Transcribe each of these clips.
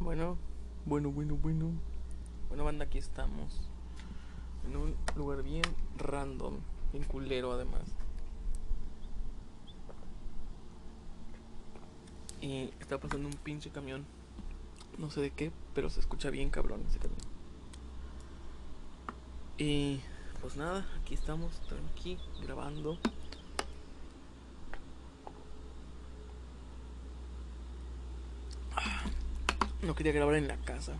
Bueno, bueno, bueno, bueno. Bueno, banda, aquí estamos. En un lugar bien random, bien culero además. Y está pasando un pinche camión. No sé de qué, pero se escucha bien cabrón ese camión. Y pues nada, aquí estamos, tranqui, grabando. No quería grabar en la casa.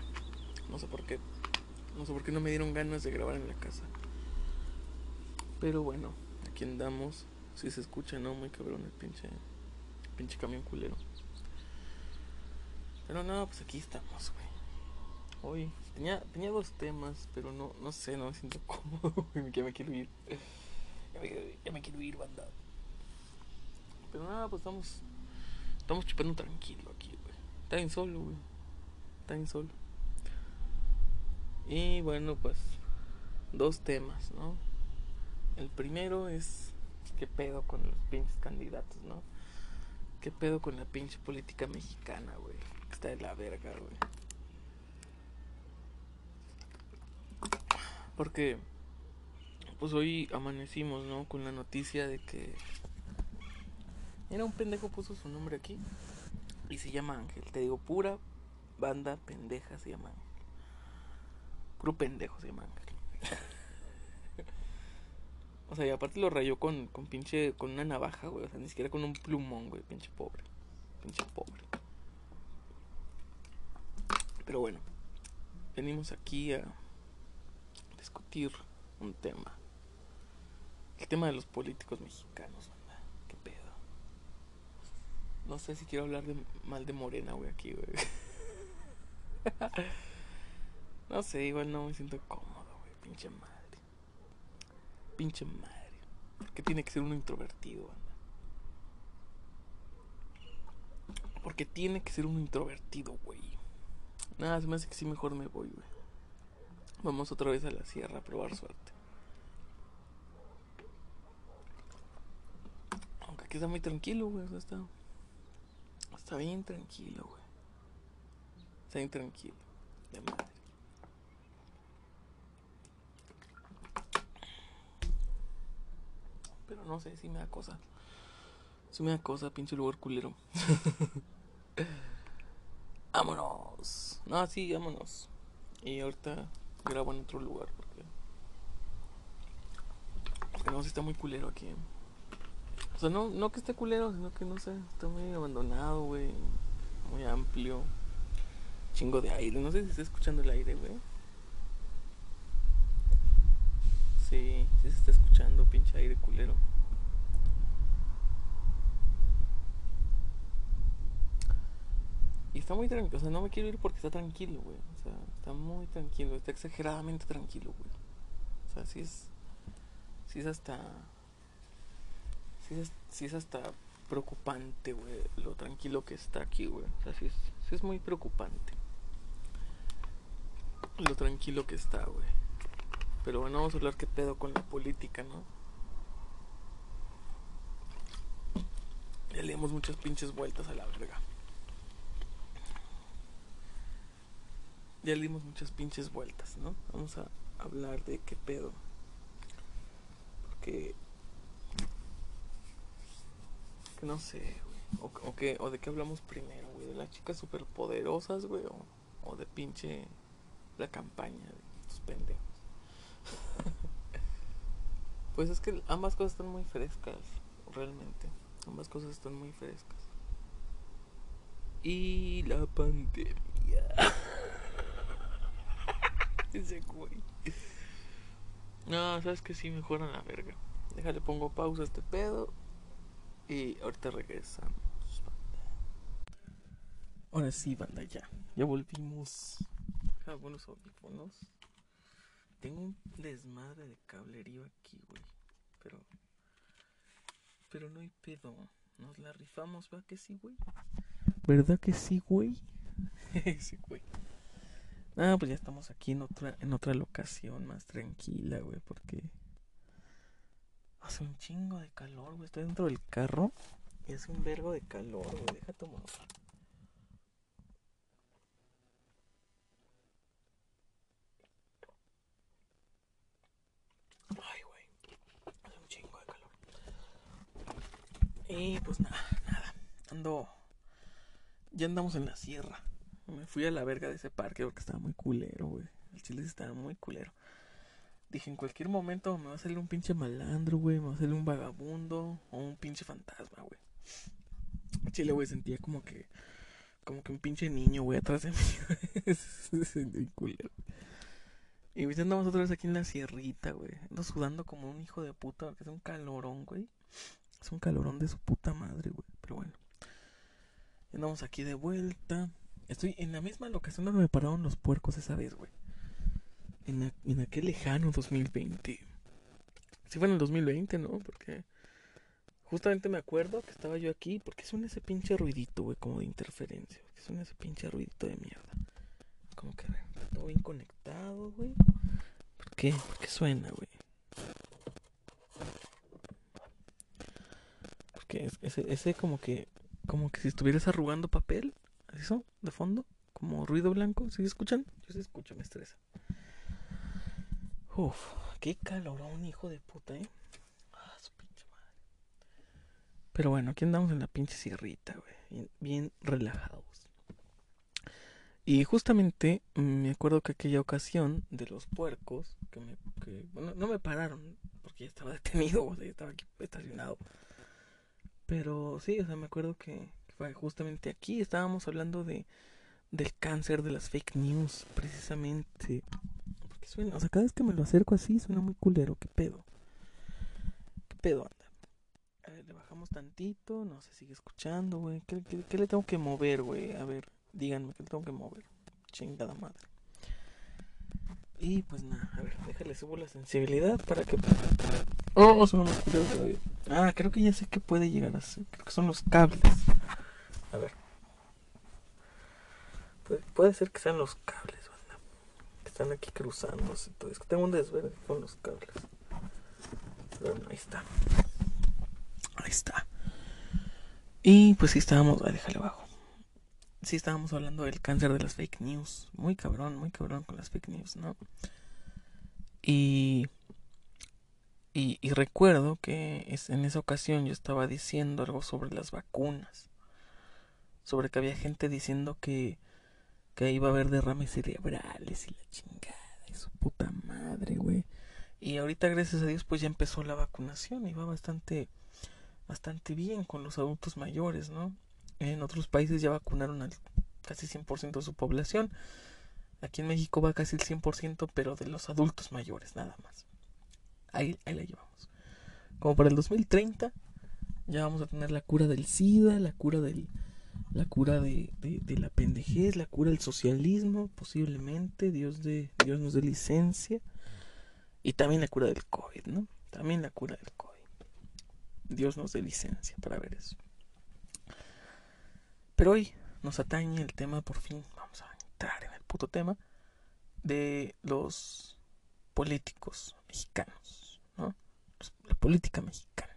No sé por qué. No sé por qué no me dieron ganas de grabar en la casa. Pero bueno, aquí andamos. Si se escucha, ¿no? Muy cabrón el pinche, pinche camión culero. Pero no, pues aquí estamos, güey. Hoy tenía, tenía dos temas, pero no, no sé, no me siento cómodo, güey. Ya me quiero ir. Ya me, ya me quiero ir, banda. Pero nada, pues estamos. Estamos chupando tranquilo aquí, güey. Está bien solo, güey. Bien solo. Y bueno, pues. Dos temas, ¿no? El primero es. ¿Qué pedo con los pinches candidatos, no? ¿Qué pedo con la pinche política mexicana, güey? Está de la verga, güey. Porque. Pues hoy amanecimos, ¿no? Con la noticia de que. Mira, un pendejo puso su nombre aquí. Y se llama Ángel. Te digo, pura banda pendeja se llama Ángel. Puro pendejo se llama Ángel. o sea, y aparte lo rayó con, con pinche. Con una navaja, güey. O sea, ni siquiera con un plumón, güey. Pinche pobre. Pinche pobre. Pero bueno. Venimos aquí a discutir un tema. El tema de los políticos mexicanos, banda. ¿Qué pedo? No sé si quiero hablar de mal de Morena, güey, aquí, güey. no sé, igual no me siento cómodo, güey. Pinche madre. Pinche madre. ¿Por qué tiene que ser uno introvertido, banda? Porque tiene que ser uno introvertido, güey. Nada, se me hace que sí mejor me voy, güey. Vamos otra vez a la sierra a probar suerte. Aunque aquí está muy tranquilo, güey. Está. Está bien tranquilo, güey. Está bien tranquilo. De madre. Pero no sé, si me da cosa. Si me da cosa, pinche lugar culero. vámonos. No, sí, vámonos. Y ahorita grabo en otro lugar porque. No, si está muy culero aquí. O sea, no, no que esté culero, sino que no sé, está muy abandonado, güey. Muy amplio. Chingo de aire. No sé si está escuchando el aire, güey. Sí, sí se está escuchando, pinche aire culero. Y está muy tranquilo, o sea, no me quiero ir porque está tranquilo, güey. O sea, está muy tranquilo, está exageradamente tranquilo, güey. O sea, sí es. Sí es hasta. Sí es, sí es hasta preocupante, güey, lo tranquilo que está aquí, güey. O sea, sí es, sí es muy preocupante. Lo tranquilo que está, güey. Pero bueno, vamos a hablar qué pedo con la política, ¿no? Ya le damos muchas pinches vueltas a la verga. Ya le dimos muchas pinches vueltas, ¿no? Vamos a hablar de qué pedo. Porque. Que no sé, güey. O, o, que, o de qué hablamos primero, güey. De las chicas superpoderosas, güey. O de pinche. La campaña de estos pendejos. pues es que ambas cosas están muy frescas, realmente. Ambas cosas están muy frescas. Y la pandemia. Ese güey. No, sabes que sí, mejor a la verga. Déjale, pongo pausa a este pedo. Y ahorita regresamos. Ahora sí, banda, ya. Ya volvimos. Deja buenos audífonos. Tengo un desmadre de cablerío aquí, güey. Pero. Pero no hay pedo. Nos la rifamos, ¿va que sí, güey? ¿Verdad que sí, güey? sí, güey. Ah, pues ya estamos aquí en otra, en otra locación más tranquila, güey, porque hace un chingo de calor, güey. Estoy dentro del carro y es un vergo de calor, güey. Deja tomar. Y pues nada, nada. Ando. Ya andamos en la sierra. Me fui a la verga de ese parque porque estaba muy culero, güey. El chile estaba muy culero. Dije, en cualquier momento me va a salir un pinche malandro, güey. Me va a salir un vagabundo o un pinche fantasma, güey. Chile, güey, sentía como que. Como que un pinche niño, güey, atrás de mí. Sentí culero. Y pues andamos otra vez aquí en la sierrita, güey. Ando sudando como un hijo de puta porque es un calorón, güey. Es un calorón de su puta madre, güey. Pero bueno. Andamos aquí de vuelta. Estoy en la misma locación donde me pararon los puercos esa vez, güey. En, en aquel lejano 2020. Sí fue en el 2020, ¿no? Porque justamente me acuerdo que estaba yo aquí. Porque suena ese pinche ruidito, güey, como de interferencia. Porque suena ese pinche ruidito de mierda. Como que todo bien conectado, güey. ¿Por qué? ¿Por qué suena, güey? Porque ese, ese como que como que si estuvieras arrugando papel, eso, de fondo, como ruido blanco, ¿sí escuchan? Yo sí escucho, me estresa. Uf, qué calorón, hijo de puta, eh. Ah, su pinche madre. Pero bueno, aquí andamos en la pinche sierrita, güey. Bien, relajados. Y justamente me acuerdo que aquella ocasión de los puercos, que me, que, bueno, no me pararon, porque ya estaba detenido, o sea, ya estaba aquí estacionado. Pero sí, o sea, me acuerdo que fue justamente aquí estábamos hablando de del cáncer de las fake news, precisamente. Porque suena, o sea, cada vez que me lo acerco así suena muy culero, qué pedo. ¿Qué pedo anda? A ver, le bajamos tantito, no se sigue escuchando, güey. ¿Qué, qué, le tengo que mover, güey? A ver, díganme, ¿qué le tengo que mover? Chingada madre. Y pues nada, a ver, déjale subo la sensibilidad para que. Oh, son los todavía. Ah, creo que ya sé que puede llegar a ser. Creo que son los cables. A ver. puede ser que sean los cables, banda. Que están aquí cruzándose. Todo. Es que tengo un desverde con los cables. Bueno, ahí está. Ahí está. Y pues sí estábamos. Ah, déjale abajo sí estábamos hablando del cáncer de las fake news. Muy cabrón, muy cabrón con las fake news, ¿no? Y, y, recuerdo que en esa ocasión yo estaba diciendo algo sobre las vacunas. Sobre que había gente diciendo que, que iba a haber derrames cerebrales y la chingada y su puta madre, güey. Y ahorita, gracias a Dios, pues ya empezó la vacunación y va bastante, bastante bien con los adultos mayores, ¿no? En otros países ya vacunaron al casi 100% de su población. Aquí en México va casi el 100%, pero de los adultos mayores, nada más. Ahí, la llevamos. Como para el 2030, ya vamos a tener la cura del SIDA, la cura del la cura de, de, la pendejez, la cura del socialismo, posiblemente, Dios de Dios nos dé licencia, y también la cura del COVID, ¿no? También la cura del COVID. Dios nos dé licencia para ver eso. Pero hoy nos atañe el tema, por fin, vamos a entrar en el puto tema de los políticos mexicanos, ¿no? La política mexicana.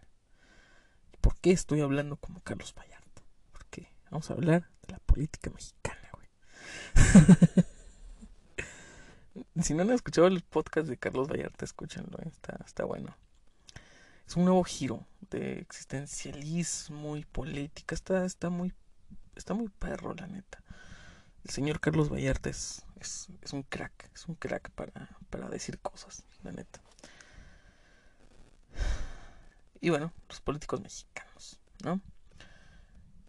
¿Por qué estoy hablando como Carlos Vallarta? Porque vamos a hablar de la política mexicana, güey. si no han escuchado el podcast de Carlos Vallarta, escúchenlo, ¿eh? está, está bueno. Es un nuevo giro de existencialismo y política. Está, está muy está muy perro, la neta. El señor Carlos Vallarta es, es, un crack, es un crack para, para decir cosas, la neta. Y bueno, los políticos mexicanos, ¿no?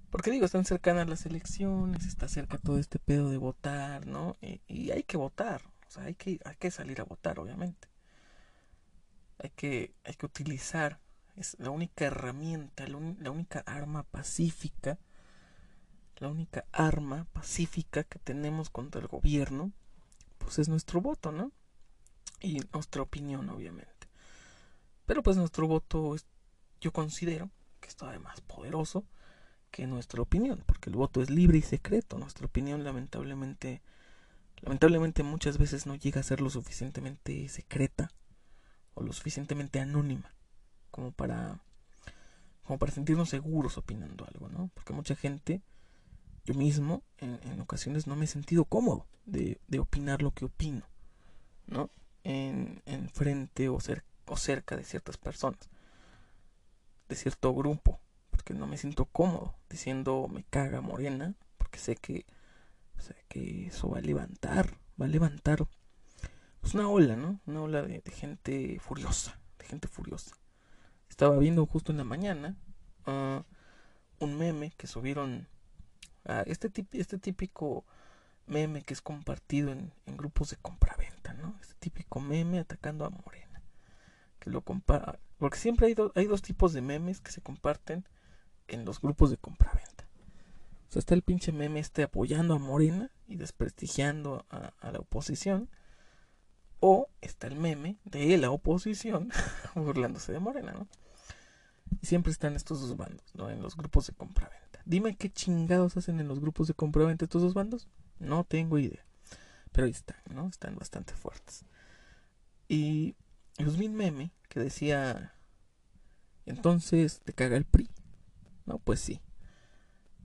Porque digo, están cercanas las elecciones, está cerca todo este pedo de votar, ¿no? Y, hay que votar, o sea, hay que, hay que salir a votar, obviamente. Hay que, hay que utilizar, es la única herramienta, la única arma pacífica la única arma pacífica que tenemos contra el gobierno, pues es nuestro voto, ¿no? Y nuestra opinión, obviamente. Pero pues nuestro voto, es, yo considero que es todavía más poderoso que nuestra opinión, porque el voto es libre y secreto. Nuestra opinión, lamentablemente, lamentablemente muchas veces no llega a ser lo suficientemente secreta o lo suficientemente anónima como para como para sentirnos seguros opinando algo, ¿no? Porque mucha gente yo mismo en, ocasiones no me he sentido cómodo de, opinar lo que opino, ¿no? En, frente o, o cerca de ciertas personas, de cierto grupo, porque no me siento cómodo diciendo me caga morena, porque sé que, sé que eso va a levantar, va a levantar pues una ola, ¿no? Una ola de, gente furiosa, de gente furiosa. Estaba viendo justo en la mañana uh, un meme que subieron a este, este típico meme que es compartido en, en grupos de compraventa, ¿no? Este típico meme atacando a Morena. Lo compara. Porque siempre hay, hay dos tipos de memes que se comparten en los grupos de compraventa. O sea, está el pinche meme este apoyando a Morena y desprestigiando a, a la oposición. O está el meme de la oposición burlándose de Morena, ¿no? Y siempre están estos dos bandos, ¿no? En los grupos de compraventa. Dime qué chingados hacen en los grupos de compraventa estos dos bandos. No tengo idea. Pero ahí están, ¿no? Están bastante fuertes. Y los vi un meme que decía, entonces te caga el PRI. No, pues sí.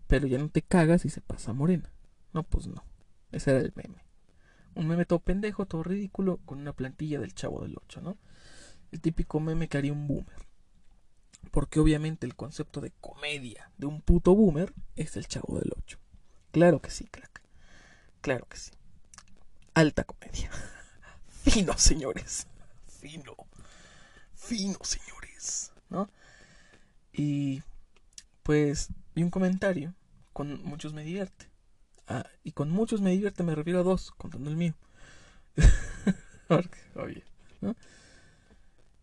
Pero ya no te cagas y se pasa morena. No, pues no. Ese era el meme. Un meme todo pendejo, todo ridículo, con una plantilla del chavo del 8, ¿no? El típico meme que haría un boomer. Porque obviamente el concepto de comedia de un puto boomer es el chavo del 8. Claro que sí, crack. Claro que sí. Alta comedia. Fino, señores. Fino. Fino, señores. ¿No? Y pues vi un comentario. Con muchos me divierte. Ah, y con muchos me divierte me refiero a dos, contando el mío. Oye, ¿no?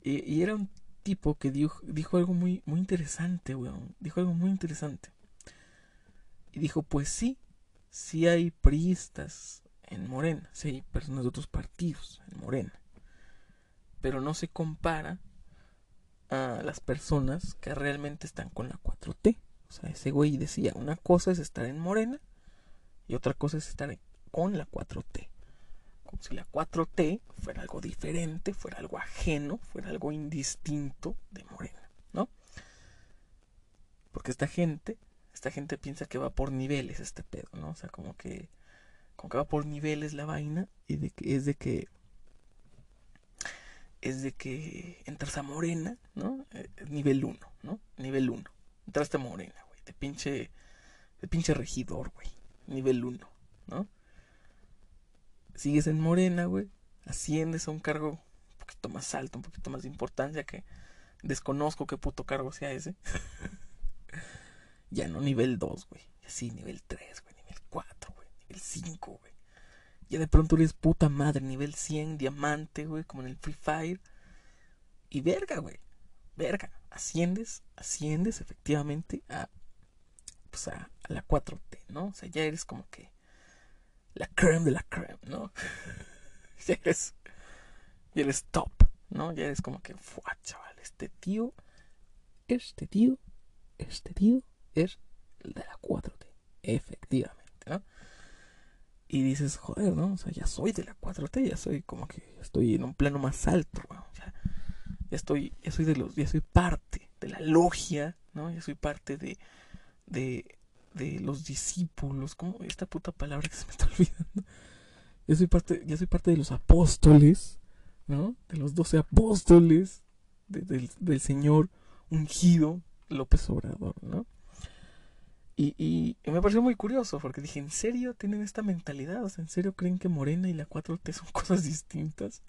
Y, era un tipo que dijo, dijo algo muy, muy interesante, weón. Dijo algo muy interesante. Y dijo, pues sí, sí hay priistas en Morena, sí hay personas de otros partidos en Morena. Pero no se compara a las personas que realmente están con la 4T. O sea, ese güey decía, una cosa es estar en Morena y otra cosa es estar con la 4T. Como si la 4T fuera algo diferente, fuera algo ajeno, fuera algo indistinto de Morena, ¿no? Porque esta gente, esta gente piensa que va por niveles este pedo, ¿no? O sea, como que, como que va por niveles la vaina y de que es de que es de que entras a Morena, ¿no? Eh, nivel 1, ¿no? Nivel 1. Entraste a Morena, güey. De pinche, de pinche regidor, güey nivel 1, ¿no? Sigues en Morena, güey, asciendes a un cargo un poquito más alto, un poquito más de importancia que desconozco qué puto cargo sea ese. ya no nivel 2, güey. Sí, nivel 3, güey, nivel 4, güey, nivel 5, güey. Ya de pronto eres puta madre, nivel 100, diamante, güey, como en el Free Fire. Y verga, güey. Verga. Asciendes, asciendes efectivamente a pues, a, la 4T, ¿no? O sea, ya eres como que la creme de la creme, ¿no? ya eres, ya eres top, ¿no? Ya eres como que, fuá, chaval, este tío, este tío, este tío es el de la 4T, efectivamente. Y dices, joder, ¿no? O sea, ya soy de la 4T, ya soy como que estoy en un plano más alto, ¿no? ya, ya estoy, ya soy de los, ya soy parte de la logia, ¿no? Ya soy parte de, de, de los discípulos, como esta puta palabra que se me está olvidando. Yo soy parte, ya soy parte de los apóstoles, ¿no? De los doce apóstoles del, del, Señor ungido López Obrador, ¿no? Y, y, me pareció muy curioso porque dije, ¿en serio tienen esta mentalidad? O sea, ¿en serio creen que Morena y la 4T son cosas distintas?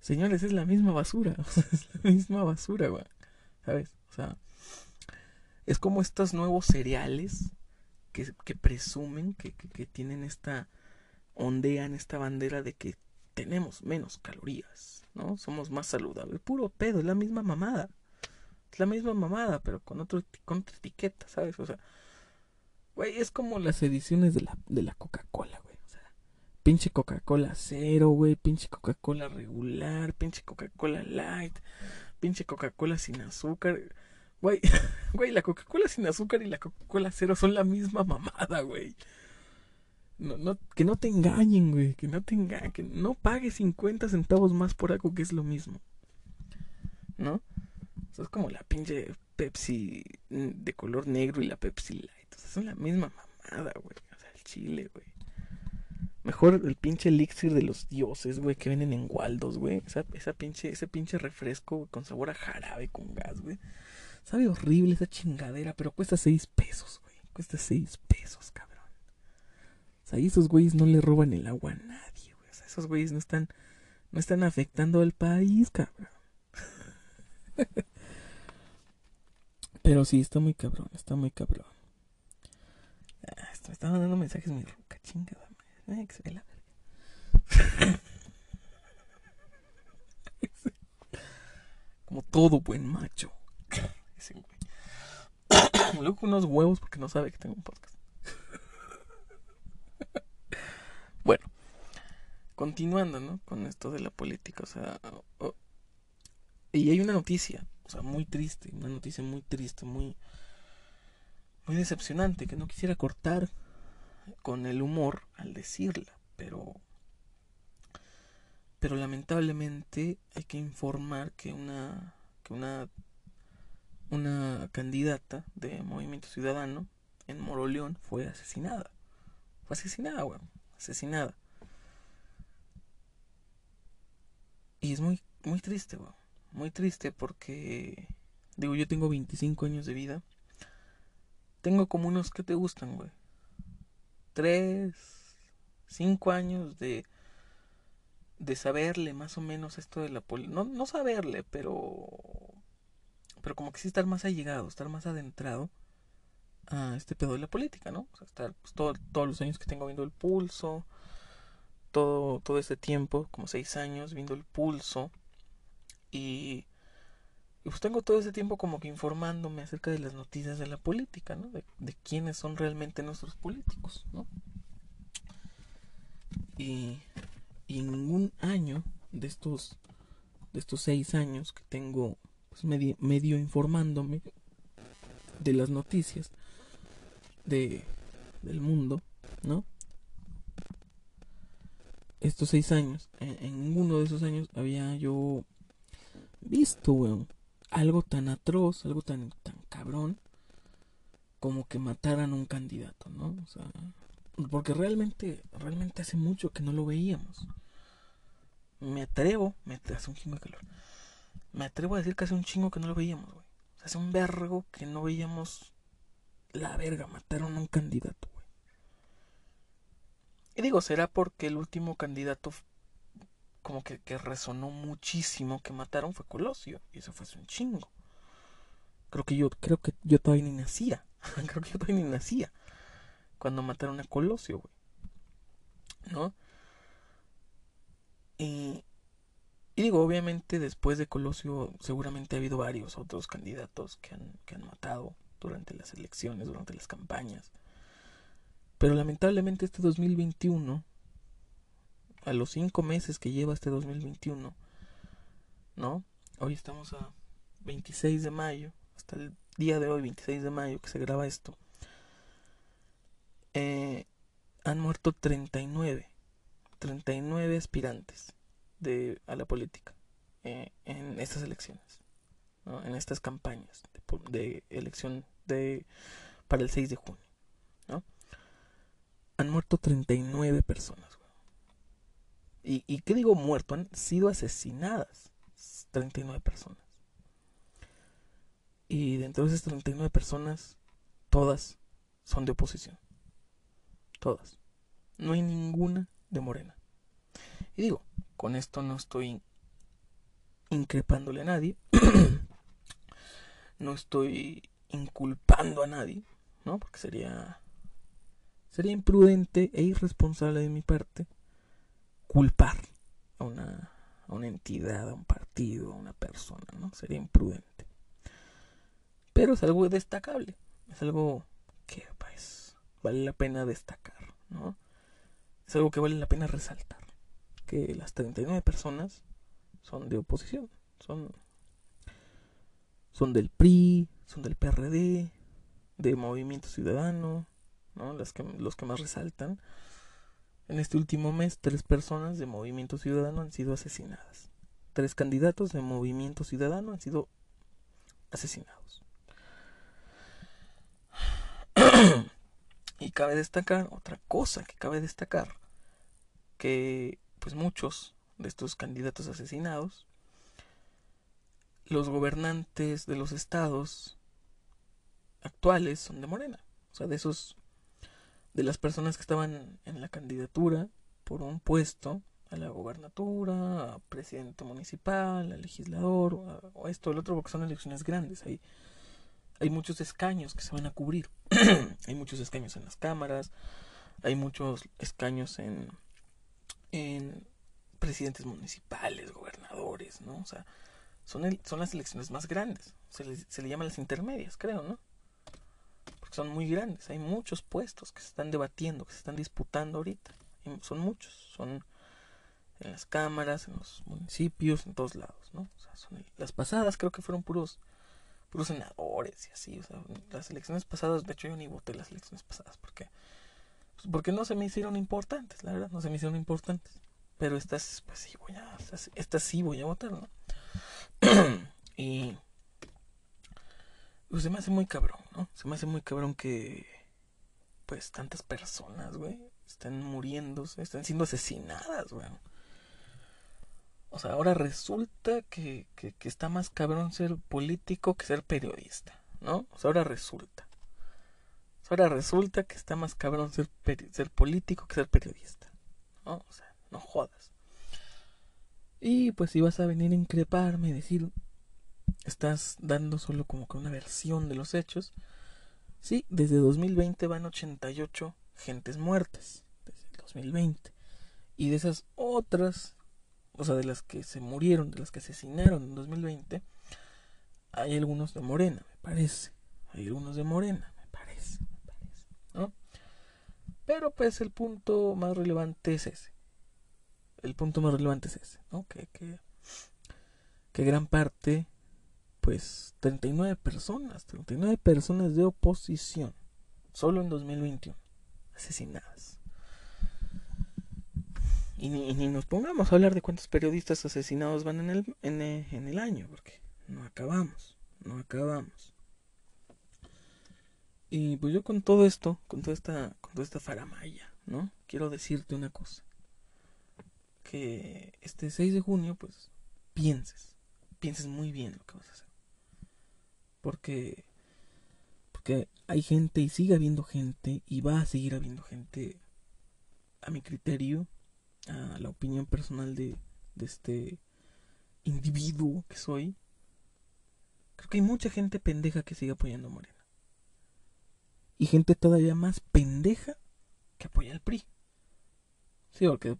Señores, es la misma basura, es la misma basura, güey. ¿Sabes? O sea, es como estos nuevos cereales que, que presumen que, que, tienen esta ondean esta bandera de que tenemos menos calorías, ¿no? Somos más saludables. Puro pedo, es la misma mamada. Es la misma mamada, pero con, otro, con otra etiqueta, ¿sabes? O sea, güey, es como las ediciones de la, de la Coca-Cola, güey. O sea, pinche Coca-Cola cero, güey, pinche Coca-Cola regular, pinche Coca-Cola light, pinche Coca-Cola sin azúcar. Güey, güey, la Coca-Cola sin azúcar y la Coca-Cola cero son la misma mamada, güey. No, no, que no te engañen, güey. Que no te engañen. Que no pagues 50 centavos más por algo que es lo mismo. ¿No? Eso es como la pinche Pepsi de color negro y la Pepsi Light. O sea, son la misma mamada, güey. O sea, el chile, güey. Mejor el pinche elixir de los dioses, güey, que vienen en Waldos, güey. Esa, pinche, ese pinche refresco con sabor a jarabe con gas, güey Sabe horrible esa chingadera, pero cuesta seis pesos, güey. Cuesta seis pesos, cabrón. O sea, ahí esos güeyes no le roban el agua a nadie, güey. O sea, esos güeyes no están, no están afectando al país, cabrón. pero sí, está muy cabrón, está muy cabrón. Ah, me está mandando mensajes mi roca, chingada madre. que se ve la verga. Como todo buen macho. Ese güey. Luego unos huevos porque no sabe que tengo un podcast. bueno, continuando, ¿no? Con esto de la política, o sea. y hay una noticia, o sea, muy triste, una noticia muy triste, muy. Muy decepcionante, que no quisiera cortar con el humor al decirla, pero pero lamentablemente hay que informar que una que una una candidata de Movimiento Ciudadano en Moroleón fue asesinada. Fue asesinada, weón. Asesinada. Y es muy, muy triste, weón. Muy triste porque, digo, yo tengo 25 años de vida. Tengo como unos que te gustan, güey. Tres, cinco años de de saberle más o menos esto de la política. No, no saberle, pero. Pero como que sí estar más allegado, estar más adentrado a este pedo de la política, ¿no? O sea, estar pues, todos los años que tengo viendo el pulso, todo, todo este tiempo, como seis años, viendo el pulso. Y, pues tengo todo ese tiempo como que informándome acerca de las noticias de la política, ¿no? De, quiénes son realmente nuestros políticos, ¿no? Y en ningún año de estos de estos seis años que tengo pues, medio, informándome de las noticias de del mundo no estos seis años en, ninguno de esos años había yo visto weón, algo tan atroz algo tan tan cabrón como que mataran a un candidato no o sea porque realmente, realmente hace mucho que no lo veíamos. Me atrevo, me hace un chingo de calor. Me atrevo a decir que hace un chingo que no lo veíamos, güey. hace un vergo que no veíamos la verga, mataron a un candidato, güey. Y digo, será porque el último candidato como que, que resonó muchísimo que mataron fue Colosio. Y eso fue un chingo. Creo que yo, creo que yo todavía ni nacía. creo que yo todavía ni nacía cuando mataron a Colosio, güey. ¿No? Y, y, digo, obviamente después de Colosio seguramente ha habido varios otros candidatos que han, que han matado durante las elecciones, durante las campañas. Pero lamentablemente este 2021, a los cinco meses que lleva este 2021, ¿no? Hoy estamos a 26 de mayo, hasta el día de hoy, 26 de mayo, que se graba esto eh, han muerto 39, 39 aspirantes de, a la política eh, en estas elecciones, en estas campañas de, elección de, para el 6 de junio. ¿no? Han muerto 39 personas. ¿Y, ¿Y qué digo muerto? Han sido asesinadas 39 personas. Y dentro de esas 39 personas, todas son de oposición. Todas. No hay ninguna de Morena. Y digo, con esto no estoy increpándole a nadie. no estoy inculpando a nadie, ¿no? Porque sería sería imprudente e irresponsable de mi parte culpar a una entidad, a un partido, a una persona, ¿no? Sería imprudente. Pero es algo destacable, es algo que pues vale la pena destacar, ¿no? Es algo que vale la pena resaltar, que las 39 personas son de oposición, son son del PRI, son del PRD, de Movimiento Ciudadano, ¿no? Las que, los que más resaltan. En este último mes, tres personas de Movimiento Ciudadano han sido asesinadas. Tres candidatos de Movimiento Ciudadano han sido asesinados. Y cabe destacar, otra cosa que cabe destacar, que pues muchos de estos candidatos asesinados, los gobernantes de los estados actuales son de Morena. O sea, de esos, de las personas que estaban en la candidatura por un puesto a la gobernatura, a presidente municipal, a legislador, o esto, el otro, porque son elecciones grandes. Hay, hay muchos escaños que se van a cubrir. hay muchos escaños en las cámaras, hay muchos escaños en, en presidentes municipales, gobernadores, ¿no? O sea, son, son las elecciones más grandes. Se le, se le llaman las intermedias, creo, ¿no? Porque son muy grandes. Hay muchos puestos que se están debatiendo, que se están disputando ahorita. son muchos. Son en las cámaras, en los municipios, en todos lados, ¿no? Las pasadas creo que fueron puros puros senadores y así, o sea, las elecciones pasadas, de hecho yo ni voté las elecciones pasadas porque pues porque no se me hicieron importantes, la verdad, no se me hicieron importantes. Pero estas pues sí voy a estas sí voy a votar, ¿no? y pues se me hace muy cabrón, ¿no? Se me hace muy cabrón que pues tantas personas, güey, están muriéndose, están siendo asesinadas, güey. O sea, ahora resulta que, que, está más cabrón ser político que ser periodista, ¿no? O sea, ahora resulta. ahora resulta que está más cabrón ser, ser político que ser periodista, ¿no? O sea, no jodas. Y pues si vas a venir a increparme y decir, estás dando solo como que una versión de los hechos. Sí, desde 2020 van 88 gentes muertas, desde el 2020. Y de esas otras o sea, de las que se murieron, de las que asesinaron en 2020, hay algunos de Morena, me parece. Hay algunos de Morena, me parece, me parece, ¿no? Pero pues el punto más relevante es ese. El punto más relevante es ese, ¿no? Que, que, que gran parte, pues 39 personas, 39 personas de oposición, solo en 2021, asesinadas. Y ni, nos pongamos a hablar de cuántos periodistas asesinados van en el, en, eh, en el año, porque no acabamos, no acabamos. Y pues yo con todo esto, con toda esta, con toda esta faramaya, ¿no? Quiero decirte una cosa. Que este 6 de junio, pues, pienses, pienses muy bien lo que vas a hacer. Porque, porque hay gente y sigue habiendo gente y va a seguir habiendo gente, a mi criterio, a la opinión personal de, de este individuo que soy, creo que hay mucha gente pendeja que sigue apoyando a Morena. Y gente todavía más pendeja que apoya al PRI. Sí, porque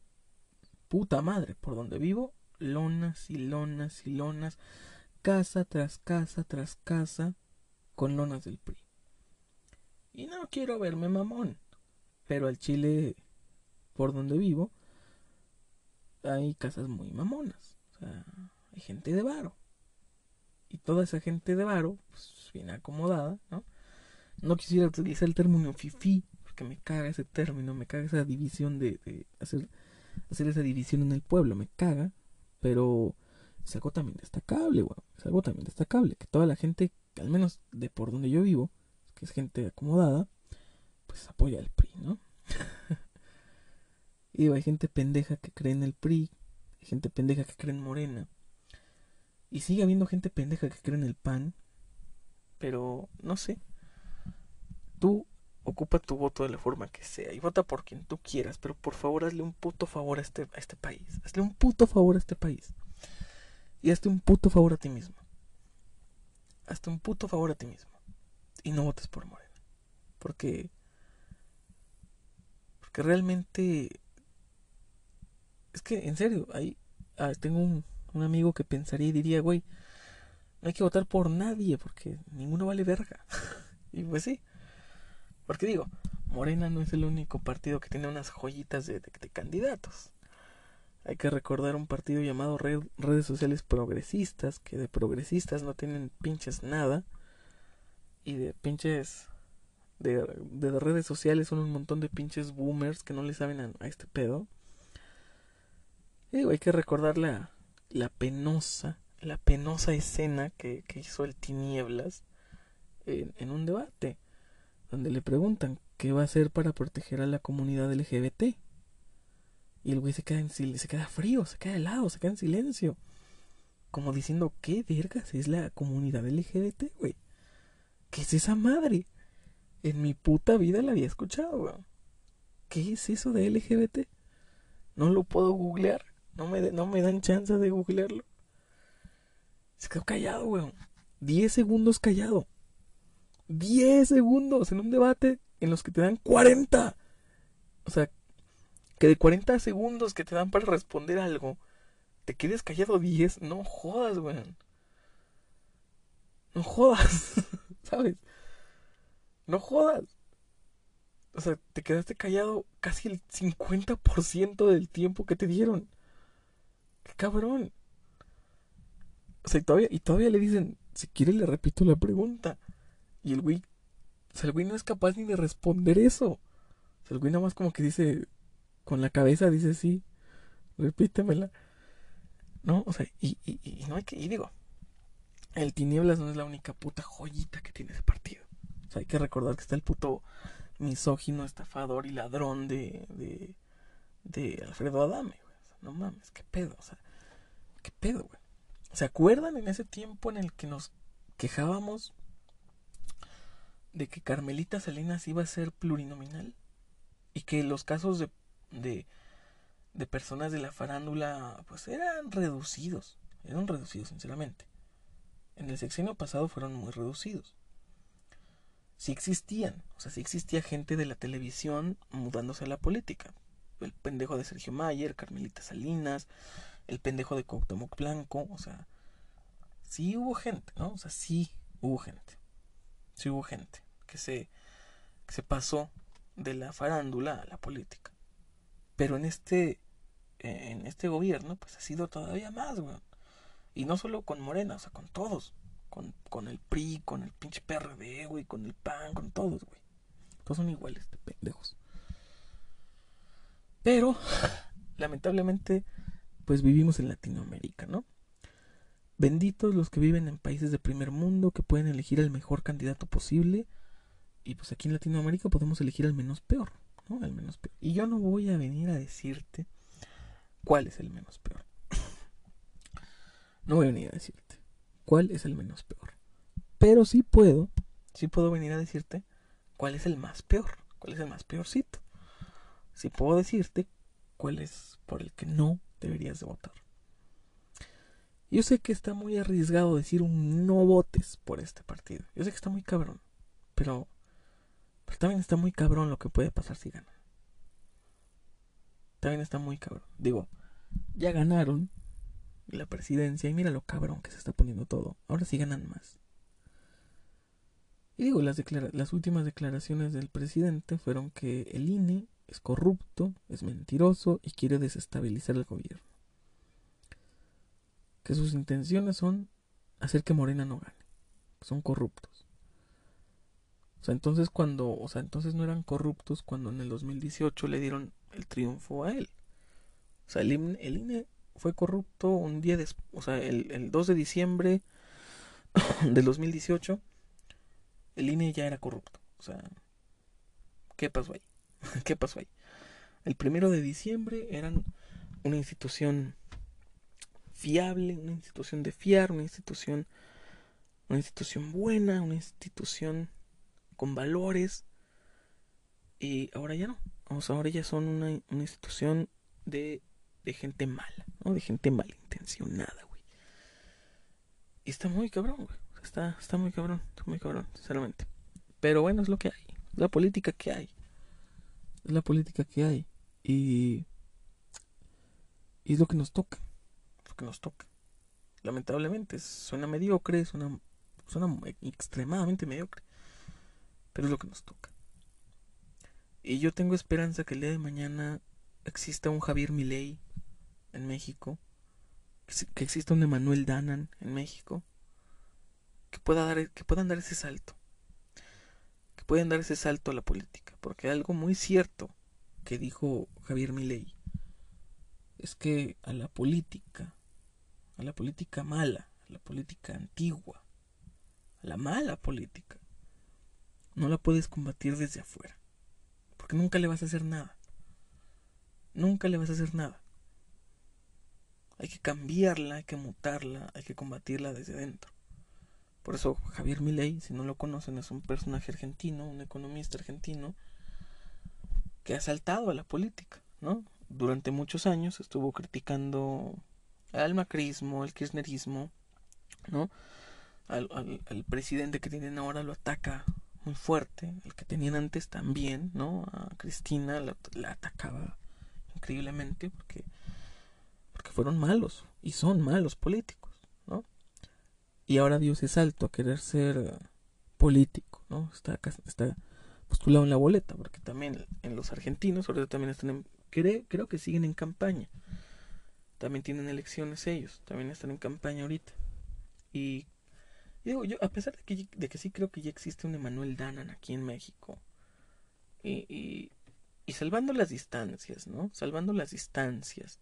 puta madre, por donde vivo, lonas y lonas y lonas, casa tras casa tras casa, con lonas del PRI. Y no quiero verme mamón, pero al Chile, por donde vivo, hay casas muy mamonas. O sea, hay gente de varo. Y toda esa gente de varo, pues bien acomodada, ¿no? No quisiera utilizar el término fifi, porque me caga ese término, me caga esa división de, de hacer, hacer esa división en el pueblo, me caga, pero es algo también destacable, weón. Es algo también destacable, que toda la gente, al menos de por donde yo vivo, que es gente acomodada, pues apoya al PRI, ¿no? Y hay gente pendeja que cree en el PRI, hay gente pendeja que cree en Morena. Y sigue habiendo gente pendeja que cree en el PAN. Pero, no sé. Tú ocupa tu voto de la forma que sea y vota por quien tú quieras, pero por favor hazle un puto favor a este, a este país. Hazle un puto favor a este país. Y hazte un puto favor a ti mismo. Hazte un puto favor a ti mismo. Y no votes por Morena. Porque... Porque realmente es que, en serio, ahí ah, tengo un, un amigo que pensaría y diría, güey, no hay que votar por nadie porque ninguno vale verga. y pues sí. Porque digo, Morena no es el único partido que tiene unas joyitas de, de, candidatos. Hay que recordar un partido llamado Redes Sociales Progresistas, que de progresistas no tienen pinches nada. Y de pinches... De, de redes sociales son un montón de pinches boomers que no le saben a este pedo hay que recordar la, la penosa, la penosa escena que, que hizo el Tinieblas en, en, un debate, donde le preguntan qué va a hacer para proteger a la comunidad LGBT. Y el güey se queda, en, se queda frío, se queda helado, se queda en silencio. como diciendo, ¿qué vergas es la comunidad LGBT, güey? ¿Qué es esa madre? En mi puta vida la había escuchado, güey. ¿Qué es eso de LGBT? No lo puedo googlear. No me, no me dan chance de googlearlo. Se quedó callado, weón. Diez segundos callado. Diez segundos en un debate en los que te dan cuarenta. O sea, que de cuarenta segundos que te dan para responder algo, te quedes callado diez. No jodas, weón. No jodas. ¿Sabes? No jodas. O sea, te quedaste callado casi el 50% del tiempo que te dieron. ¡Qué cabrón! O sea, y todavía, y todavía le dicen, si quiere le repito la pregunta. Y el güey, o sea, el güey no es capaz ni de responder eso. O sea, el güey nada más como que dice, con la cabeza dice sí, repítemela. ¿No? O sea, y, y, y no hay que, y digo, el Tinieblas no es la única puta joyita que tiene ese partido. O sea, hay que recordar que está el puto misógino, estafador y ladrón de, de, de Alfredo Adame, güey. O sea, no mames, qué pedo, o sea, qué pedo, güey. ¿Se acuerdan en ese tiempo en el que nos quejábamos de que Carmelita Salinas iba a ser plurinominal? Y que los casos de, de, de personas de la farándula, pues eran reducidos, eran reducidos, sinceramente. En el sexenio pasado fueron muy reducidos sí existían. O sea, sí existía gente de la televisión mudándose a la política. El pendejo de Sergio Mayer, Carmelita Salinas, el pendejo de Cuauhtémoc Blanco, o sea, sí hubo gente, ¿no? O sea, sí hubo gente. Sí hubo gente que se, que se pasó de la farándula a la política. Pero en este, en este gobierno, pues ha sido todavía más, güey. Y no solo con Morena, o sea, con todos con, con el PRI, con el pinche PRD, güey, con el PAN, con todos, güey. Todos son iguales, de pendejos. Pero, lamentablemente, pues vivimos en Latinoamérica, ¿no? Benditos los que viven en países de primer mundo, que pueden elegir el mejor candidato posible. Y pues aquí en Latinoamérica podemos elegir el menos peor, menos peor. Y yo no voy a venir a decirte cuál es el menos peor. no voy a venir a decirte cuál es el menos peor. Pero sí puedo, sí puedo venir a decirte cuál es el más peor, cuál es el más peorcito. Sí puedo decirte cuál es por el que no deberías de votar. Yo sé que está muy arriesgado decir un no votes por este partido. Yo sé que está muy cabrón. Pero, pero también está muy cabrón lo que puede pasar si ganan. También está muy cabrón. Digo, ya ganaron la presidencia y mira lo cabrón que se está poniendo todo. Ahora sí ganan más. Y digo, las, las últimas declaraciones del presidente fueron que el INE es corrupto, es mentiroso y quiere desestabilizar el gobierno. Que sus intenciones son hacer que Morena no gane. Son corruptos. O sea, entonces cuando, o sea, entonces no eran corruptos cuando en el 2018 le dieron el triunfo a él. O sea, el INE fue corrupto un día después, o sea, el, el 2 de diciembre del 2018, el INE ya era corrupto. O sea, ¿qué pasó ahí? ¿Qué pasó ahí? El primero de diciembre eran una institución fiable, una institución de fiar, una institución, una institución buena, una institución con valores. Y ahora ya no. O sea, ahora ya son una, una institución de de gente mala, ¿no? De gente malintencionada, güey. Y está muy cabrón, güey. Está, está muy cabrón, está muy cabrón, sinceramente. Pero bueno, es lo que hay. Es la política que hay. Es la política que hay. Y, y es lo que nos toca. Lo que nos toca. Lamentablemente, suena mediocre, suena, suena extremadamente mediocre. Pero es lo que nos toca. Y yo tengo esperanza que el día de mañana exista un Javier Milei en México, que exista un Emanuel Danan en México, que pueda dar, que puedan dar ese salto, que puedan dar ese salto a la política, porque algo muy cierto que dijo Javier Milei es que a la política, a la política mala, a la política antigua, a la mala política, no la puedes combatir desde afuera, porque nunca le vas a hacer nada. Nunca le vas a hacer nada. Hay que cambiarla, hay que mutarla, hay que combatirla desde dentro. Por eso Javier Milei, si no lo conocen, es un personaje argentino, un economista argentino, que ha saltado a la política, ¿no? Durante muchos años estuvo criticando al macrismo, al kirchnerismo, ¿no? Al, al, presidente que tienen ahora lo ataca muy fuerte, el que tenían antes también, ¿no? A Cristina la, atacaba increíblemente porque, porque fueron malos y son malos políticos, ¿no? Y ahora dio ese salto a querer ser político, ¿no? Está, está postulado en la boleta, porque también en los argentinos, ahora también están en, creo, creo que siguen en campaña. También tienen elecciones ellos, también están en campaña ahorita. Y, digo, yo, a pesar de que, de que sí creo que ya existe un Emanuel Danan aquí en México, y, y, y salvando las distancias, ¿no? Salvando las distancias,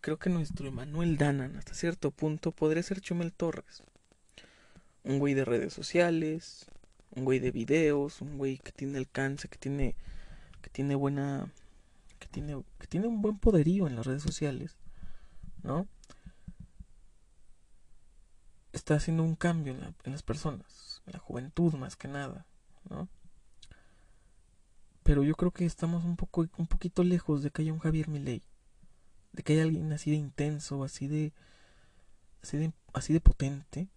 creo que nuestro Emanuel Danan, hasta cierto punto, podría ser Chumel Torres. Un güey de redes sociales, un güey de videos, un güey que tiene alcance, que tiene que tiene buena que tiene que tiene un buen poderío en las redes sociales, ¿no? Está haciendo un cambio en, las personas, en la juventud más que nada, ¿no? Pero yo creo que estamos un poco un poquito lejos de que haya un Javier Milei, de que haya alguien así de intenso, así de así de así de potente,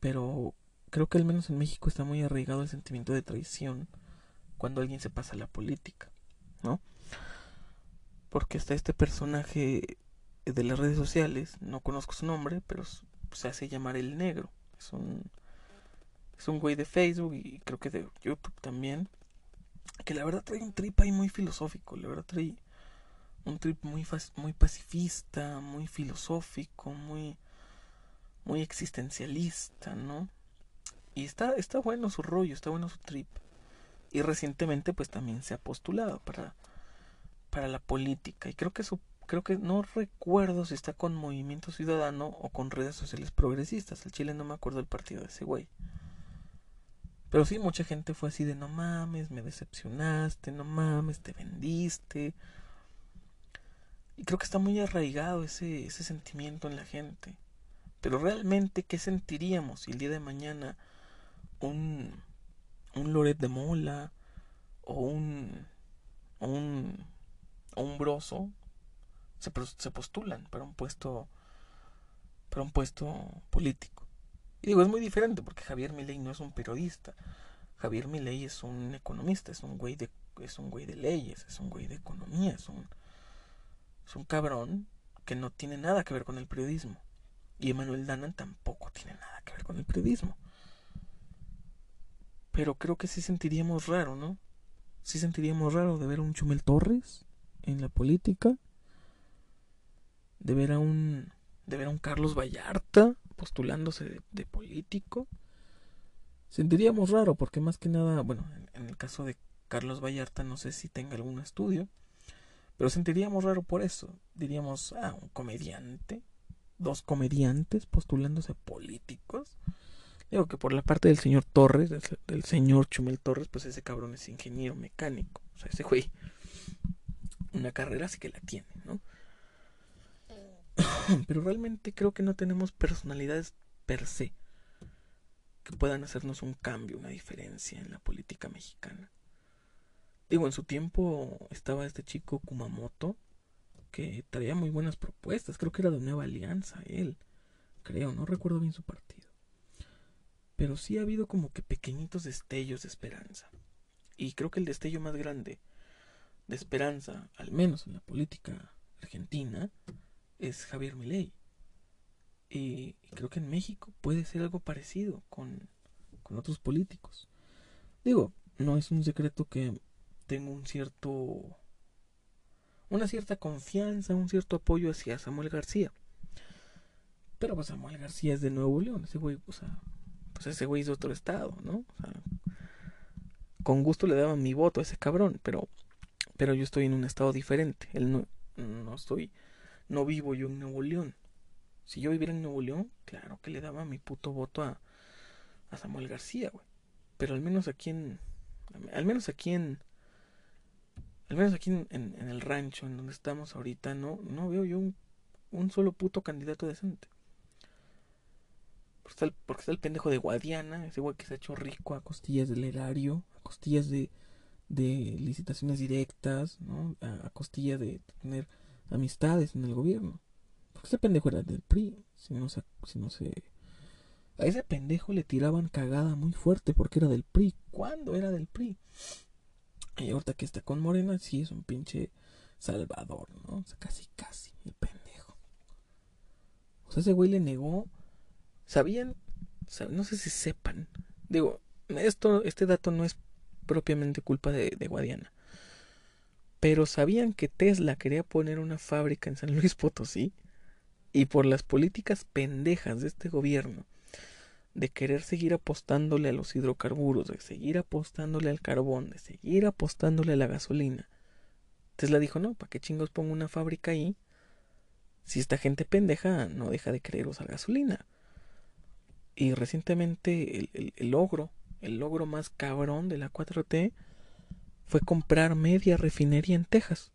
pero creo que al menos en México está muy arraigado el sentimiento de traición cuando alguien se pasa a la política, ¿no? Porque está este personaje de las redes sociales, no conozco su nombre, pero se hace llamar el negro. Es un es un güey de Facebook y creo que de YouTube también, que la verdad trae un trip ahí muy filosófico, la verdad trae un trip muy muy pacifista, muy filosófico, muy muy existencialista, ¿no? Y está, está bueno su rollo, está bueno su trip. Y recientemente pues también se ha postulado para, para la política. Y creo que su, creo que no recuerdo si está con Movimiento Ciudadano o con redes sociales progresistas. El Chile no me acuerdo el partido de ese güey. Pero sí, mucha gente fue así de no mames, me decepcionaste, no mames, te vendiste. Y creo que está muy arraigado ese, ese sentimiento en la gente. Pero realmente, ¿qué sentiríamos si el día de mañana un, un Loret de Mola o un, un, un Broso se, postulan para un puesto para un puesto político. Y digo, es muy diferente porque Javier Milei no es un periodista. Javier Milei es un economista, es un güey de es un güey de leyes, es un güey de economía, es un es un cabrón que no tiene nada que ver con el periodismo. Y Emanuel Danan tampoco tiene nada que ver con el periodismo. Pero creo que sí sentiríamos raro, ¿no? Sí sentiríamos raro de ver a un Chumel Torres en la política. De ver a un. de ver a un Carlos Vallarta postulándose de, político. Sentiríamos raro, porque más que nada, bueno, en, el caso de Carlos Vallarta no sé si tenga algún estudio. Pero sentiríamos raro por eso. Diríamos, ah, un comediante. Dos comediantes postulándose políticos. Digo que por la parte del señor Torres, del, señor Chumel Torres, pues ese cabrón es ingeniero mecánico. O sea, ese güey, una carrera sí que la tiene. Pero realmente creo que no tenemos personalidades per se que puedan hacernos un cambio, una diferencia en la política mexicana. Digo, en su tiempo estaba este chico Kumamoto que traía muy buenas propuestas. Creo que era de Nueva Alianza, él. Creo, no recuerdo bien su partido pero sí ha habido como que pequeñitos destellos de esperanza. Y creo que el destello más grande de esperanza, al menos en la política argentina, es Javier Milei. Y creo que en México puede ser algo parecido con, con otros políticos. Digo, no es un secreto que tengo un cierto una cierta confianza, un cierto apoyo hacia Samuel García. Pero pues Samuel García es de Nuevo León, ese güey, o sea, pues ese güey es de otro estado, ¿no? O sea, con gusto le daban mi voto a ese cabrón, pero, pero yo estoy en un estado diferente. Él no, no estoy, no vivo yo en Nuevo León. Si yo viviera en Nuevo León, claro que le daba mi puto voto a, a Samuel García, güey. Pero al menos aquí en, al menos aquí en, al menos aquí en, en, el rancho en donde estamos ahorita, no, no veo yo un, solo puto candidato decente. Porque está, el, pendejo de Guadiana, ese güey que se ha hecho rico a costillas del erario, a costillas de, de licitaciones directas, ¿no? A, costillas de tener amistades en el gobierno. Porque ese pendejo era del PRI, si no se, si no se... A ese pendejo le tiraban cagada muy fuerte porque era del PRI. ¿Cuándo era del PRI? Y ahorita que está con Morena, sí es un pinche salvador, ¿no? O sea, casi, casi, el pendejo. O sea, ese güey le negó ¿Sabían? No sé si sepan. Digo, esto, este dato no es propiamente culpa de, de Guadiana. Pero ¿sabían que Tesla quería poner una fábrica en San Luis Potosí? Y por las políticas pendejas de este gobierno, de querer seguir apostándole a los hidrocarburos, de seguir apostándole al carbón, de seguir apostándole a la gasolina, Tesla dijo, no, ¿para qué chingos pongo una fábrica ahí? Si esta gente pendeja no deja de creer usar gasolina. Y recientemente el, el, logro, el logro más cabrón de la 4T fue comprar media refinería en Texas.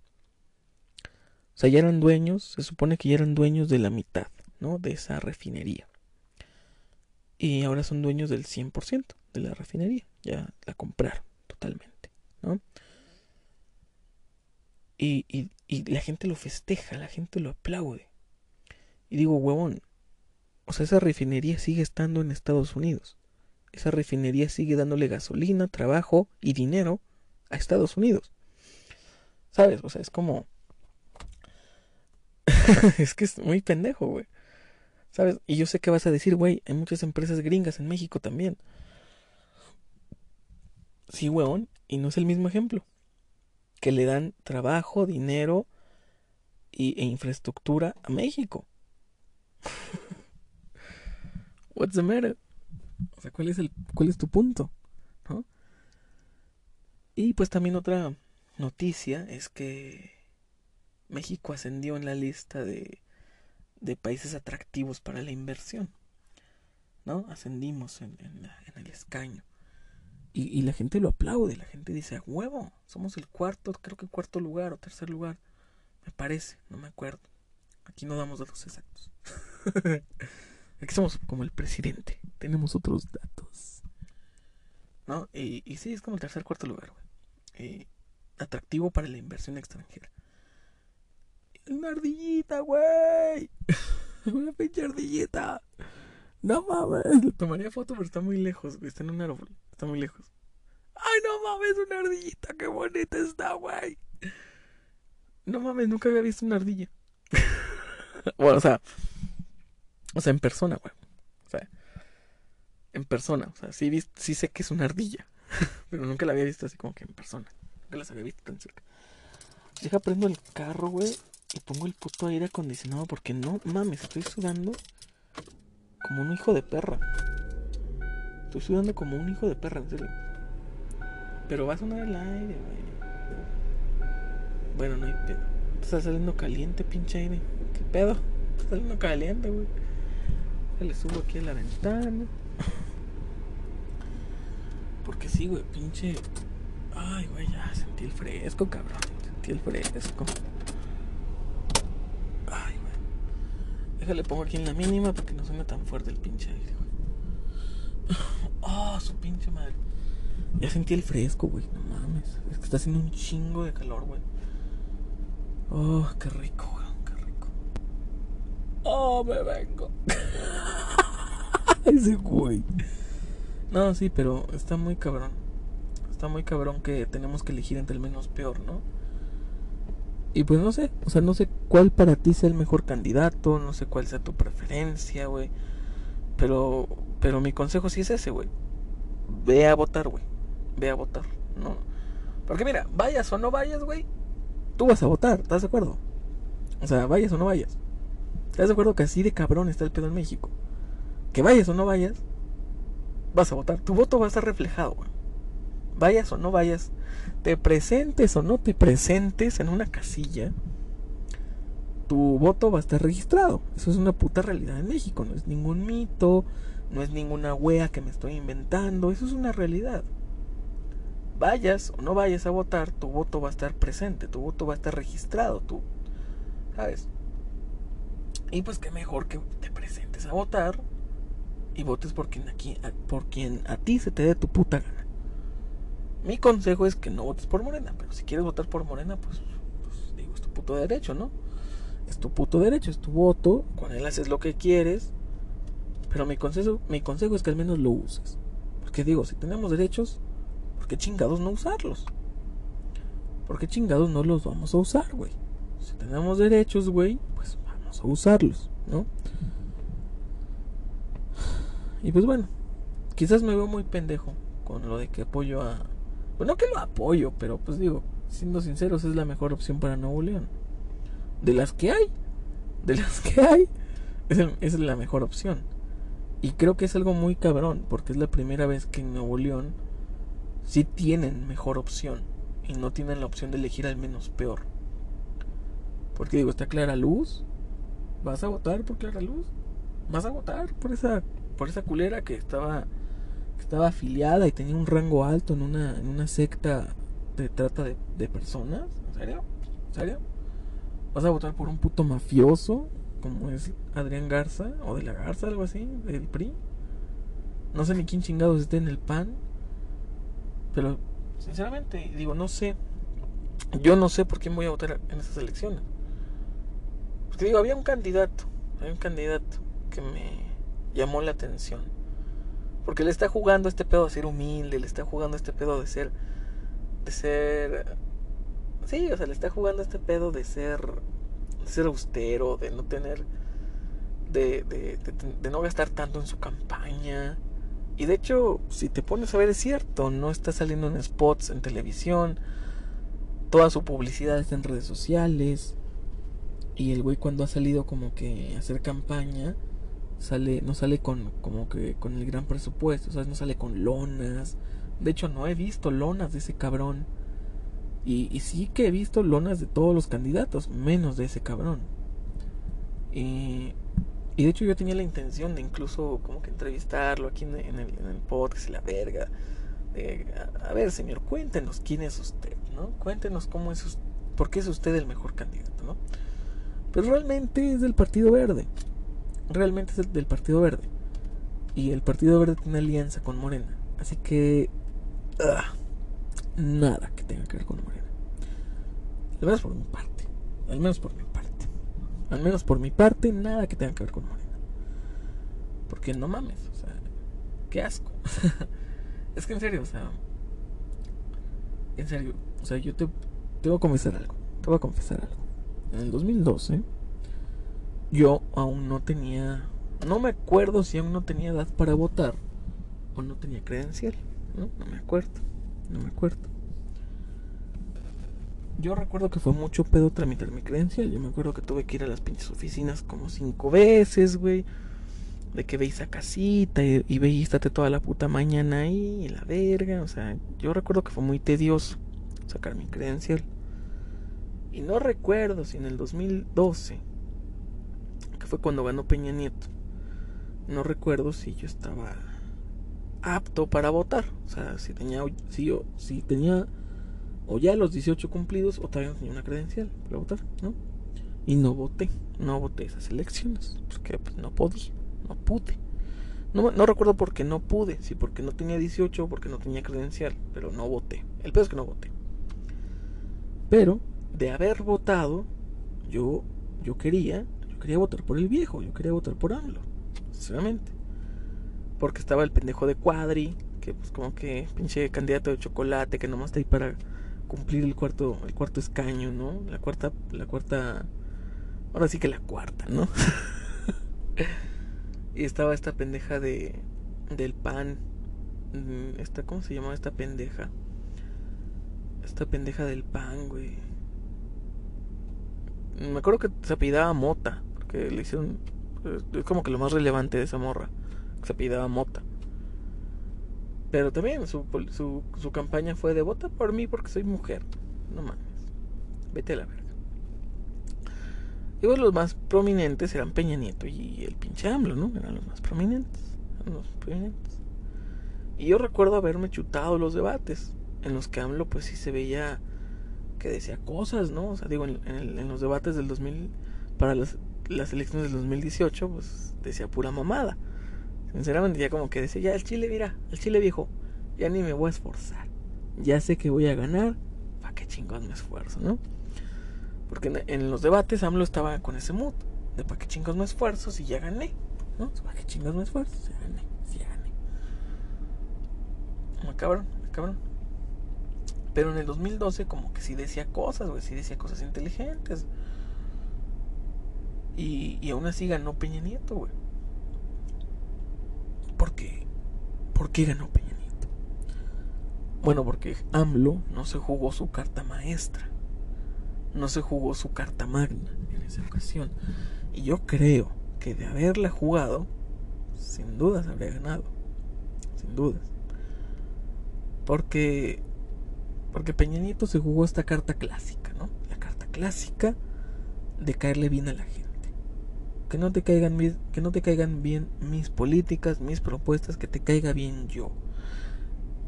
O sea, ya eran dueños, se supone que ya eran dueños de la mitad, ¿no? De esa refinería. Y ahora son dueños del 100% de la refinería. Ya la compraron totalmente, ¿no? Y, y, y la gente lo festeja, la gente lo aplaude. Y digo, huevón, o sea, esa refinería sigue estando en Estados Unidos. Esa refinería sigue dándole gasolina, trabajo y dinero a Estados Unidos. ¿Sabes? O sea, es como... es que es muy pendejo, güey. ¿Sabes? Y yo sé que vas a decir, güey, hay muchas empresas gringas en México también. Sí, weón, y no es el mismo ejemplo. Que le dan trabajo, dinero y, e infraestructura a México. What's the matter? O sea, ¿cuál es, el, cuál es tu punto? Y pues también otra noticia es que México ascendió en la lista de, de países atractivos para la inversión. ¿No? Ascendimos en, el escaño. Y, y, la gente lo aplaude, la gente dice, a huevo, somos el cuarto, creo que cuarto lugar o tercer lugar. Me parece, no me acuerdo. Aquí no damos datos exactos. Aquí somos como el presidente. Tenemos otros datos. ¿No? Y, y sí, es como el tercer cuarto lugar, güey. Eh, atractivo para la inversión extranjera. Una ardillita, güey. Una pinche ardillita. No mames. Tomaría foto, pero está muy lejos. Está en un árbol. Está muy lejos. Ay, no mames, una ardillita. Qué bonita está, güey. No mames, nunca había visto una ardilla. bueno, o sea, o sea, en persona, güey. O sea, en persona. O sea, sí, sí sé que es una ardilla. pero nunca la había visto así como que en persona. Nunca las había visto tan cerca. Deja, prendo el carro, güey. Y pongo el puto aire acondicionado porque no mames, estoy sudando como un hijo de perra. Estoy sudando como un hijo de perra, en serio. Pero va a sonar el aire, güey. Bueno, no hay pedo. Está saliendo caliente, pinche aire. ¿Qué pedo? Está saliendo caliente, güey. Le subo aquí a la ventana. Porque sí, güey, pinche. Ay, güey, ya sentí el fresco, cabrón. Sentí el fresco. Ay, güey. Déjale pongo aquí en la mínima para que no suene tan fuerte el pinche aire, güey. Oh, su pinche madre. Ya sentí el fresco, güey. No mames. Es que está haciendo un chingo de calor, güey. Oh, qué rico, güey. Qué rico. Oh, me vengo. Ese güey. No, sí, pero está muy cabrón. Está muy cabrón que tenemos que elegir entre el menos peor, ¿no? Y pues no sé, o sea, no sé cuál para ti sea el mejor candidato, no sé cuál sea tu preferencia, güey. Pero, pero mi consejo sí es ese, güey. Ve a votar, güey. Ve a votar, ¿no? Porque mira, vayas o no vayas, güey. Tú vas a votar, ¿estás de acuerdo? O sea, vayas o no vayas. ¿Estás de acuerdo que así de cabrón está el pedo en México? que vayas o no vayas, vas a votar. Tu voto va a estar reflejado, Vayas o no vayas, te presentes o no te presentes en una casilla, tu voto va a estar registrado. Eso es una puta realidad en México. No es ningún mito, no es ninguna wea que me estoy inventando. Eso es una realidad. Vayas o no vayas a votar, tu voto va a estar presente, tu voto va a estar registrado, tú. ¿Sabes? Y pues qué mejor que te presentes a votar y votes por quien, aquí, por quien a ti se te dé tu puta gana. Mi consejo es que no votes por Morena, pero si quieres votar por Morena, pues, pues digo, es tu puto derecho, ¿no? Es tu puto derecho, es tu voto, con él haces lo que quieres, pero mi consejo, mi consejo es que al menos lo uses. Porque digo, si tenemos derechos, ¿por qué chingados no usarlos? ¿Por qué chingados no los vamos a usar, güey? Si tenemos derechos, güey, pues vamos a usarlos, ¿no? Y pues bueno, quizás me veo muy pendejo con lo de que apoyo a... Bueno, que lo apoyo, pero pues digo, siendo sinceros, es la mejor opción para Nuevo León. De las que hay, de las que hay, es, es la mejor opción. Y creo que es algo muy cabrón, porque es la primera vez que en Nuevo León sí tienen mejor opción y no tienen la opción de elegir al menos peor. Porque digo, está Clara Luz. ¿Vas a votar por Clara Luz? ¿Vas a votar por esa por esa culera que estaba estaba afiliada y tenía un rango alto en una en una secta de trata de, de personas? ¿En serio? ¿En serio? ¿Vas a votar por un puto mafioso como es Adrián Garza o de la Garza, algo así, del PRI. No sé ni quién chingados esté en el PAN, pero sinceramente digo, no sé. Yo no sé por quién voy a votar en esas elecciones. Porque digo, había un candidato, había un candidato que me llamó la atención. Porque le está jugando este pedo de ser humilde, le está jugando este pedo de ser de ser sí, o sea, le está jugando este pedo de ser ser austero, de no tener, de, de, no gastar tanto en su campaña. Y de hecho, si te pones a ver, es cierto, no está saliendo en spots en televisión, toda su publicidad está en redes sociales. Y el güey cuando ha salido como que a hacer campaña, sale, no sale con como que con el gran presupuesto. No sale con lonas. De hecho, no he visto lonas de ese cabrón. Y, sí que he visto lonas de todos los candidatos, menos de ese cabrón. Y, de hecho yo tenía la intención de incluso como que entrevistarlo aquí en, el, podcast y la verga. a, ver, señor, cuéntenos quién es usted, ¿no? Cuéntenos cómo es usted, por qué es usted el mejor candidato, ¿no? Pero realmente es del Partido Verde. Realmente es del Partido Verde. Y el Partido Verde tiene alianza con Morena. Así que... Ah, nada que tenga que ver con Morena. Al menos por mi parte. Al menos por mi parte. Al menos por mi parte, nada que tenga que ver con Morena. Porque no mames, o sea, qué asco. es que en serio, o sea, en serio, o sea, yo te voy a confesar algo. Te voy a confesar algo. En el 2012, yo aún no tenía, no me acuerdo si aún no tenía edad para votar o no tenía credencial, ¿no? No me acuerdo. No me acuerdo. Yo recuerdo que fue mucho pedo tramitar mi credencial. Yo me acuerdo que tuve que ir a las pinches oficinas como cinco veces, güey. De que veis a casita y, y toda la puta mañana ahí, y la verga. O sea, yo recuerdo que fue muy tedioso sacar mi credencial. Y no recuerdo si en el 2012, que fue cuando ganó Peña Nieto, no recuerdo si yo estaba apto para votar. O sea, si tenía, si yo, si tenía o ya los 18 cumplidos o todavía no tenía una credencial para votar, ¿no? Y no voté, no voté esas elecciones, porque pues, no podía, no pude. No, no recuerdo por qué no pude, si porque no tenía 18 o porque no tenía credencial, pero no voté. El peor es que no voté. Pero de haber votado, yo yo quería, quería votar por el viejo, yo quería votar por AMLO, sinceramente porque estaba el pendejo de Cuadri, que pues como que pinche candidato de chocolate que nomás está ahí para cumplir el cuarto el cuarto escaño, ¿no? La cuarta la cuarta ahora sí que la cuarta, ¿no? y estaba esta pendeja de del pan mm, esta ¿cómo se llamaba esta pendeja? Esta pendeja del pan, güey. Me acuerdo que se apellidaba Mota, porque le hicieron es como que lo más relevante de esa morra se pidaba Mota. Pero también su, su, campaña fue de vota por mí porque soy mujer. No mames. Vete a la verga. Y pues los más prominentes eran Peña Nieto y el pinche AMLO, ¿no? Eran los más prominentes. los prominentes. Y yo recuerdo haberme chutado los debates en los que AMLO pues sí se veía que decía cosas, ¿no? O sea, digo, en, en los debates del 2000 para las, las elecciones del 2018, pues decía pura mamada. Sinceramente, ya como que decía, ya el Chile, mira, el Chile viejo, ya ni me voy a esforzar. Ya sé que voy a ganar, ¿para qué chingón me esfuerzo, no? Porque en, los debates AMLO estaba con ese mood, de para qué chingos me esfuerzo si ya gané, ¿no? ¿Para qué chingos me esfuerzo si ya gané, si ya gané? Me cabrón, me cabrón. Pero en el 2012 como que sí decía cosas, güey, sí decía cosas inteligentes. Y, aún así ganó Peña Nieto, güey. ¿Por qué? ¿Por qué ganó Peña Nieto? Bueno, porque AMLO no se jugó su carta maestra. No se jugó su carta magna en esa ocasión. Y yo creo que de haberla jugado, sin dudas habría ganado. Sin dudas. Porque porque Peña Nieto se jugó esta carta clásica, ¿no? La carta clásica de caerle bien a la gente que no te caigan que no te caigan bien mis políticas, mis propuestas, que te caiga bien yo.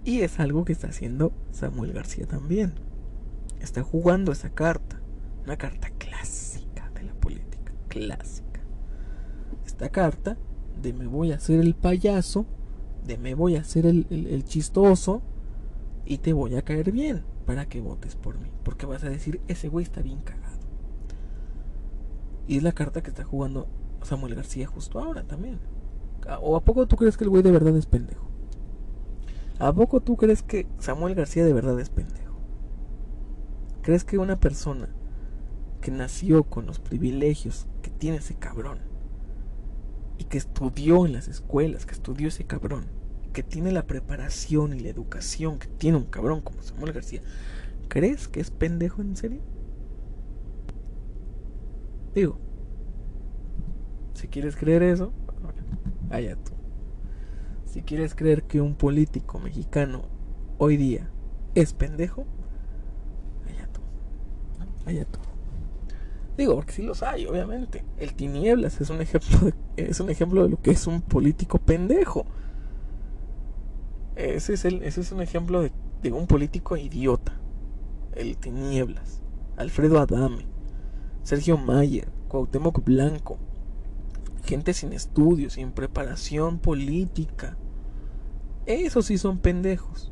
Y es algo que está haciendo Samuel García también. Está jugando esa carta, una carta clásica de la política, clásica. Esta carta de me voy a hacer el payaso, de me voy a hacer el, el chistoso y te voy a caer bien para que votes por mí, porque vas a decir, ese güey está bien cagado. Y es la carta que está jugando Samuel García justo ahora también. ¿O a poco tú crees que el güey de verdad es pendejo? ¿A poco tú crees que Samuel García de verdad es pendejo? ¿Crees que una persona que nació con los privilegios que tiene ese cabrón y que estudió en las escuelas, que estudió ese cabrón, que tiene la preparación y la educación que tiene un cabrón como Samuel García, ¿crees que es pendejo en serio? Digo, si quieres creer eso, allá tú. Si quieres creer que un político mexicano hoy día es pendejo, allá tú. Allá tú. Digo, porque sí los hay, obviamente. El Tinieblas es un ejemplo de, es un ejemplo de lo que es un político pendejo. Ese es, el, ese es un ejemplo de, de un político idiota. El Tinieblas. Alfredo Adame. Sergio Mayer, Cuauhtémoc Blanco, gente sin estudios, sin preparación política. Esos sí son pendejos.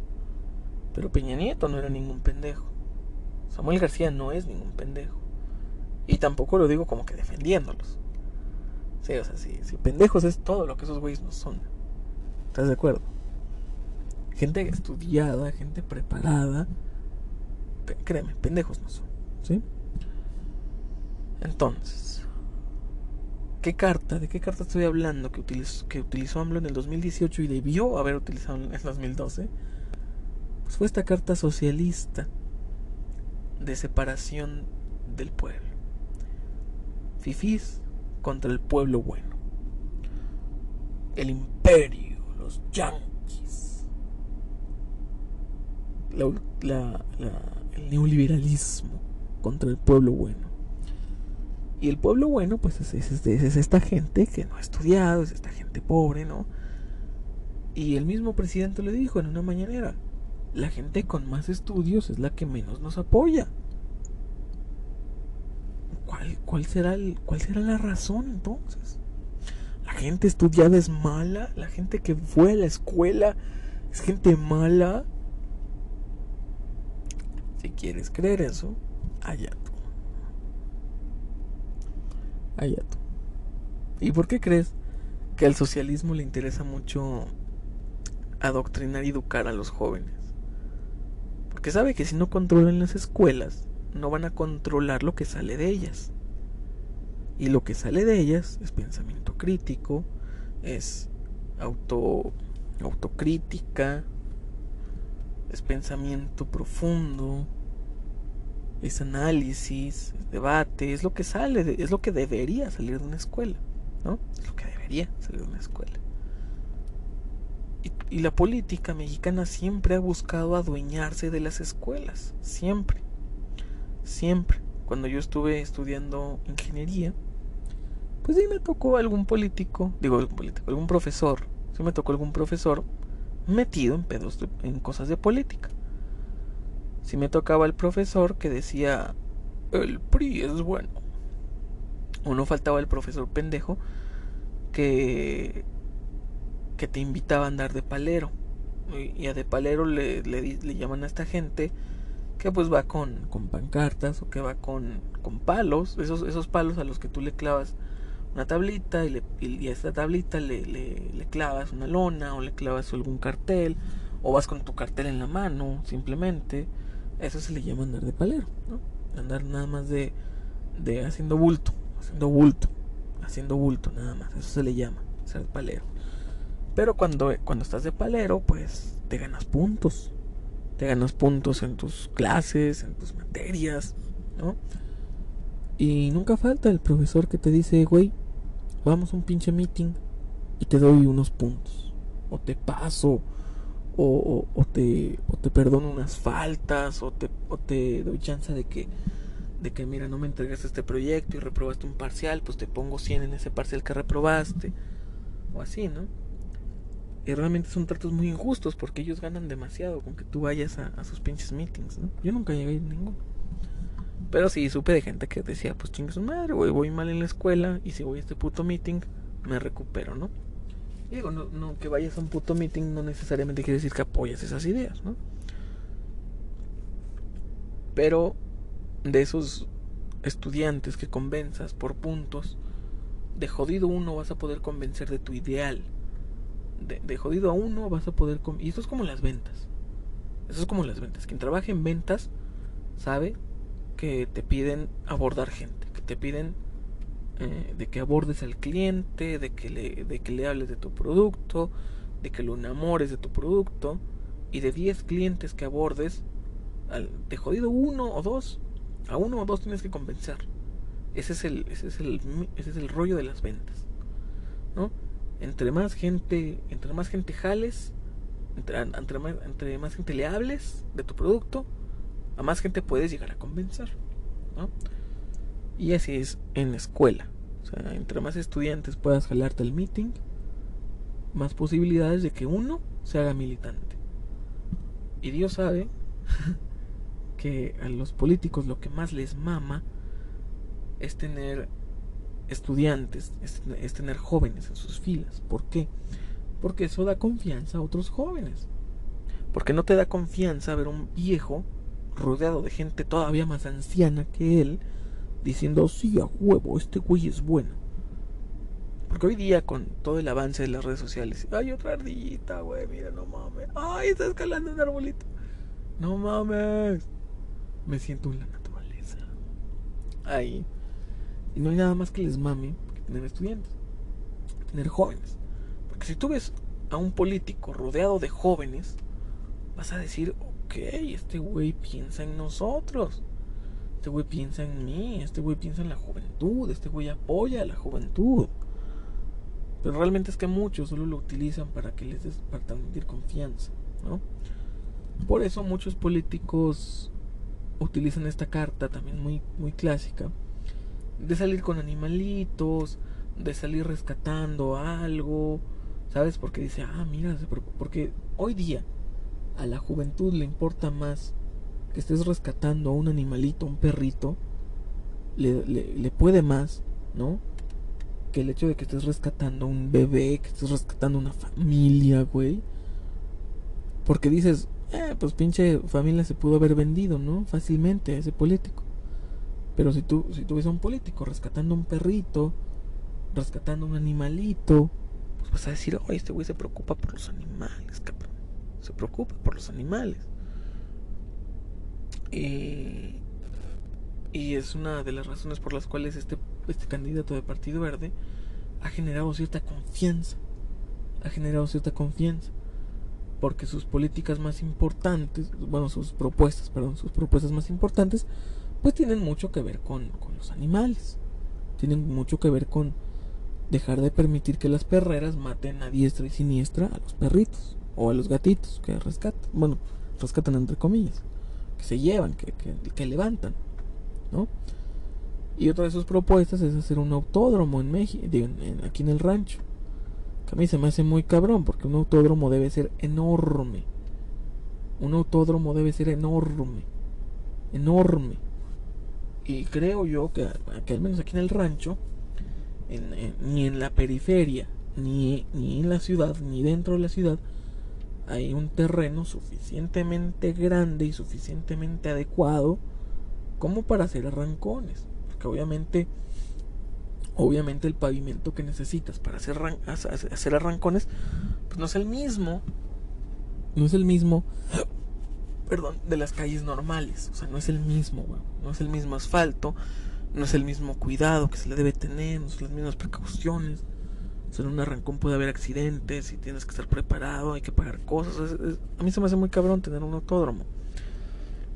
Pero Peña Nieto no era ningún pendejo. Samuel García no es ningún pendejo. Y tampoco lo digo como que defendiéndolos. Sí, o sea, si, si pendejos es todo lo que esos güeyes no son. ¿Estás de acuerdo? Gente estudiada, gente preparada. Créeme, pendejos no son. ¿Sí? Entonces, ¿qué carta? ¿De qué carta estoy hablando que utilizó, que utilizó AMLO en el 2018 y debió haber utilizado en el 2012? Pues fue esta carta socialista de separación del pueblo. Fifís contra el pueblo bueno. El imperio, los yanquis. el neoliberalismo contra el pueblo bueno. Y el pueblo bueno, pues es, es, esta gente que no ha estudiado, es esta gente pobre, ¿no? Y el mismo presidente le dijo en una mañanera, la gente con más estudios es la que menos nos apoya. ¿Cuál, cuál, será, el, cuál será la razón entonces? ¿La gente estudiada es mala? ¿La gente que fue a la escuela es gente mala? Si quieres creer eso, allá Tú. ¿Y por qué crees que al socialismo le interesa mucho adoctrinar y educar a los jóvenes? Porque sabe que si no controlan las escuelas, no van a controlar lo que sale de ellas. Y lo que sale de ellas es pensamiento crítico, es auto autocrítica, es pensamiento profundo, es análisis, es debate, es lo que sale, es lo que debería salir de una escuela, ¿no? Es lo que debería salir de una escuela. Y, la política mexicana siempre ha buscado adueñarse de las escuelas, siempre, siempre. Cuando yo estuve estudiando ingeniería, pues sí me tocó algún político, digo algún político, algún profesor, sí me tocó algún profesor metido en pedos, en cosas de política si me tocaba el profesor que decía, el PRI es bueno. O no faltaba el profesor pendejo que, que te invitaba a andar de palero. Y a de palero le, le, llaman a esta gente que pues va con, con pancartas o que va con, con palos, esos, esos palos a los que tú le clavas una tablita y, le, y a esta tablita le, le, le, clavas una lona o le clavas algún cartel o vas con tu cartel en la mano simplemente. Eso se le llama andar de palero, ¿no? Andar nada más de, de haciendo bulto, haciendo bulto, haciendo bulto nada más. Eso se le llama ser palero. Pero cuando, cuando estás de palero, pues te ganas puntos. Te ganas puntos en tus clases, en tus materias, ¿no? Y nunca falta el profesor que te dice, güey, vamos a un pinche meeting y te doy unos puntos. O te paso, o, te, o te perdono unas faltas, o te, o te doy chance de que, de que, mira, no me entregaste este proyecto y reprobaste un parcial, pues te pongo 100 en ese parcial que reprobaste. O así, ¿no? Y realmente son tratos muy injustos porque ellos ganan demasiado con que tú vayas a, sus pinches meetings, ¿no? Yo nunca llegué a ninguno. Pero sí, supe de gente que decía, pues chingue su madre, voy mal en la escuela y si voy a este puto meeting, me recupero, ¿no? Y digo, no, no, que vayas a un puto meeting no necesariamente quiere decir que apoyas esas ideas, ¿no? Pero de esos estudiantes que convenzas por puntos, de jodido uno vas a poder convencer de tu ideal de, jodido a uno vas a poder... Y esto es como las ventas. Eso es como las ventas. Quien trabaja en ventas sabe que te piden abordar gente, que te piden eh, de que abordes al cliente, de que, le, de que le hables de tu producto, de que lo enamores de tu producto. Y de 10 clientes que abordes, al, de jodido uno o dos, a uno o dos tienes que convencer. Ese es el, ese es el, ese es el rollo de las ventas. ¿no? entre más gente, entre más gente jales, entre, entre, más, entre más gente le hables de tu producto, a más gente puedes llegar a convencer. ¿no? Y así es en la escuela. O sea, entre más estudiantes puedas jalarte el meeting, más posibilidades de que uno se haga militante. Y Dios sabe que a los políticos lo que más les mama es tener estudiantes, es, tener jóvenes en sus filas. ¿Por qué? Porque eso da confianza a otros jóvenes. Porque no te da confianza ver un viejo rodeado de gente todavía más anciana que él diciendo, sí, a huevo, este güey es bueno. Porque hoy día con todo el avance de las redes sociales, hay otra ardillita, güey, mira, no mames. Ay, está escalando un arbolito. No mames. Me siento en la naturaleza. Ahí. Y no hay nada más que les mame que tener estudiantes, tener jóvenes. Porque si tú ves a un político rodeado de jóvenes, vas a decir, ok, este güey piensa en nosotros. Este güey piensa en mí, este güey piensa en la juventud, este güey apoya a la juventud. Pero realmente es que muchos solo lo utilizan para que les des, para transmitir confianza, ¿no? Por eso muchos políticos utilizan esta carta también muy, muy clásica de salir con animalitos, de salir rescatando algo, ¿sabes? Porque dice, ah, mira, porque hoy día a la juventud le importa más que estés rescatando a un animalito, un perrito, le, le, puede más, ¿no? Que el hecho de que estés rescatando a un bebé, que estés rescatando una familia, güey. Porque dices, eh, pues pinche familia se pudo haber vendido, ¿no? Fácilmente a ese político. Pero si tú, si tú ves a un político rescatando a un perrito, rescatando a un animalito, pues vas a decir, oye, este güey se preocupa por los animales, cabrón. Se preocupa por los animales. Y, y es una de las razones por las cuales este, este candidato de Partido Verde ha generado cierta confianza. Ha generado cierta confianza. Porque sus políticas más importantes, bueno, sus propuestas, perdón, sus propuestas más importantes pues tienen mucho que ver con, los animales. Tienen mucho que ver con dejar de permitir que las perreras maten a diestra y siniestra a los perritos o a los gatitos que rescatan. Bueno, rescatan entre comillas, que se llevan, que, que, levantan, ¿no? Y otra de sus propuestas es hacer un autódromo en México, aquí en el rancho. Que a mí se me hace muy cabrón, porque un autódromo debe ser enorme. Un autódromo debe ser enorme. Enorme Y creo yo que, que al menos aquí en el rancho, ni en la periferia, ni, ni en la ciudad, ni dentro de la ciudad, hay un terreno suficientemente grande y suficientemente adecuado como para hacer arrancones. Porque obviamente, obviamente el pavimento que necesitas para hacer, hacer arrancones, pues no es el mismo. No es el mismo, perdón, de las calles normales. O sea, no es el mismo, no es el mismo asfalto, no es el mismo cuidado que se le debe tener, no son las mismas precauciones en un arrancón puede haber accidentes y tienes que estar preparado, hay que pagar cosas. a mí se me hace muy cabrón tener un autódromo.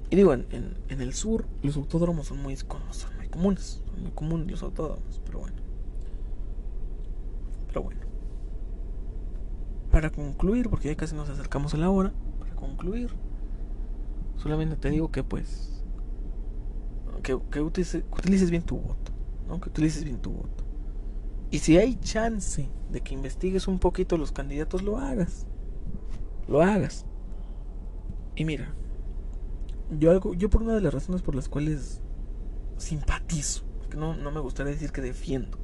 Y digo, en, el sur los autódromos son muy, son muy comunes, son muy comunes los autódromos, pero bueno. Pero bueno. Para concluir, porque ya casi nos acercamos a la hora, para concluir, solamente te digo que pues, que, que utilices bien tu voto, ¿no? Que utilices bien tu voto. Y si hay chance de que investigues un poquito los candidatos, lo hagas. Lo hagas. Y mira, yo algo, yo por una de las razones por las cuales simpatizo, porque no, no me gustaría decir que defiendo,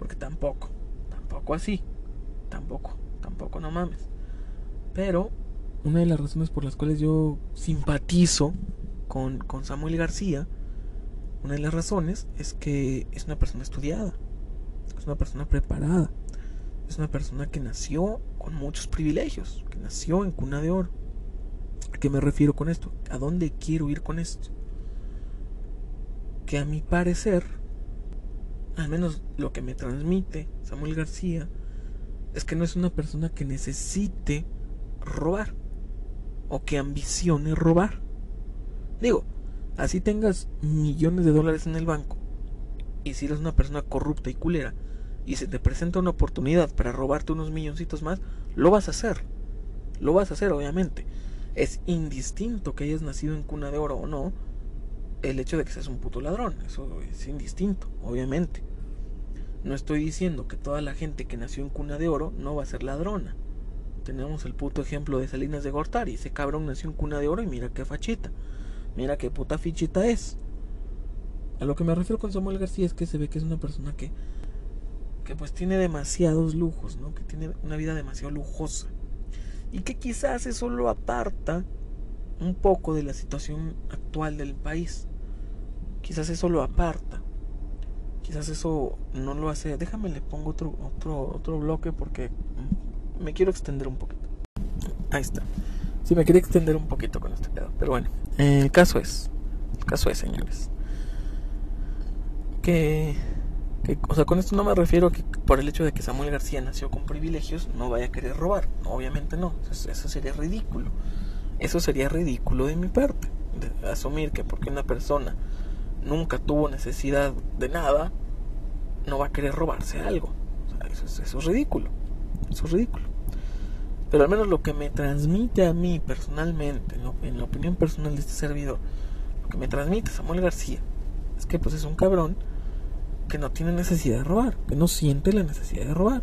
porque tampoco, tampoco así, tampoco, tampoco no mames. Pero una de las razones por las cuales yo simpatizo con, con Samuel García, una de las razones es que es una persona estudiada es una persona preparada, es una persona que nació con muchos privilegios, que nació en cuna de oro. ¿A qué me refiero con esto? ¿A dónde quiero ir con esto? Que a mi parecer, al menos lo que me transmite Samuel García, es que no es una persona que necesite robar o que ambicione robar. Digo, así tengas millones de dólares en el banco y si eres una persona corrupta y culera, y se te presenta una oportunidad para robarte unos milloncitos más, lo vas a hacer. Lo vas a hacer, obviamente. Es indistinto que hayas nacido en cuna de oro o no, el hecho de que seas un puto ladrón. Eso es indistinto, obviamente. No estoy diciendo que toda la gente que nació en cuna de oro no va a ser ladrona. Tenemos el puto ejemplo de Salinas de Gortari. Ese cabrón nació en cuna de oro y mira qué fachita. Mira qué puta fichita es. A lo que me refiero con Samuel García es que se ve que es una persona que que pues tiene demasiados lujos, ¿no? Que tiene una vida demasiado lujosa. Y que quizás eso lo aparta un poco de la situación actual del país. Quizás eso lo aparta. Quizás eso no lo hace. Déjame le pongo otro otro otro bloque porque me quiero extender un poquito. Ahí está. Sí, me quería extender un poquito con este pedo. Pero bueno, el caso es. El caso es, señores. Que o sea, con esto no me refiero a que por el hecho de que Samuel García nació con privilegios no vaya a querer robar. Obviamente no, eso, sería ridículo. Eso sería ridículo de mi parte. Asumir que porque una persona nunca tuvo necesidad de nada, no va a querer robarse algo. eso, es ridículo. Eso es ridículo. Pero al menos lo que me transmite a mí personalmente, en la opinión personal de este servidor, lo que me transmite Samuel García, es que pues es un cabrón que no tiene necesidad de robar, que no siente la necesidad de robar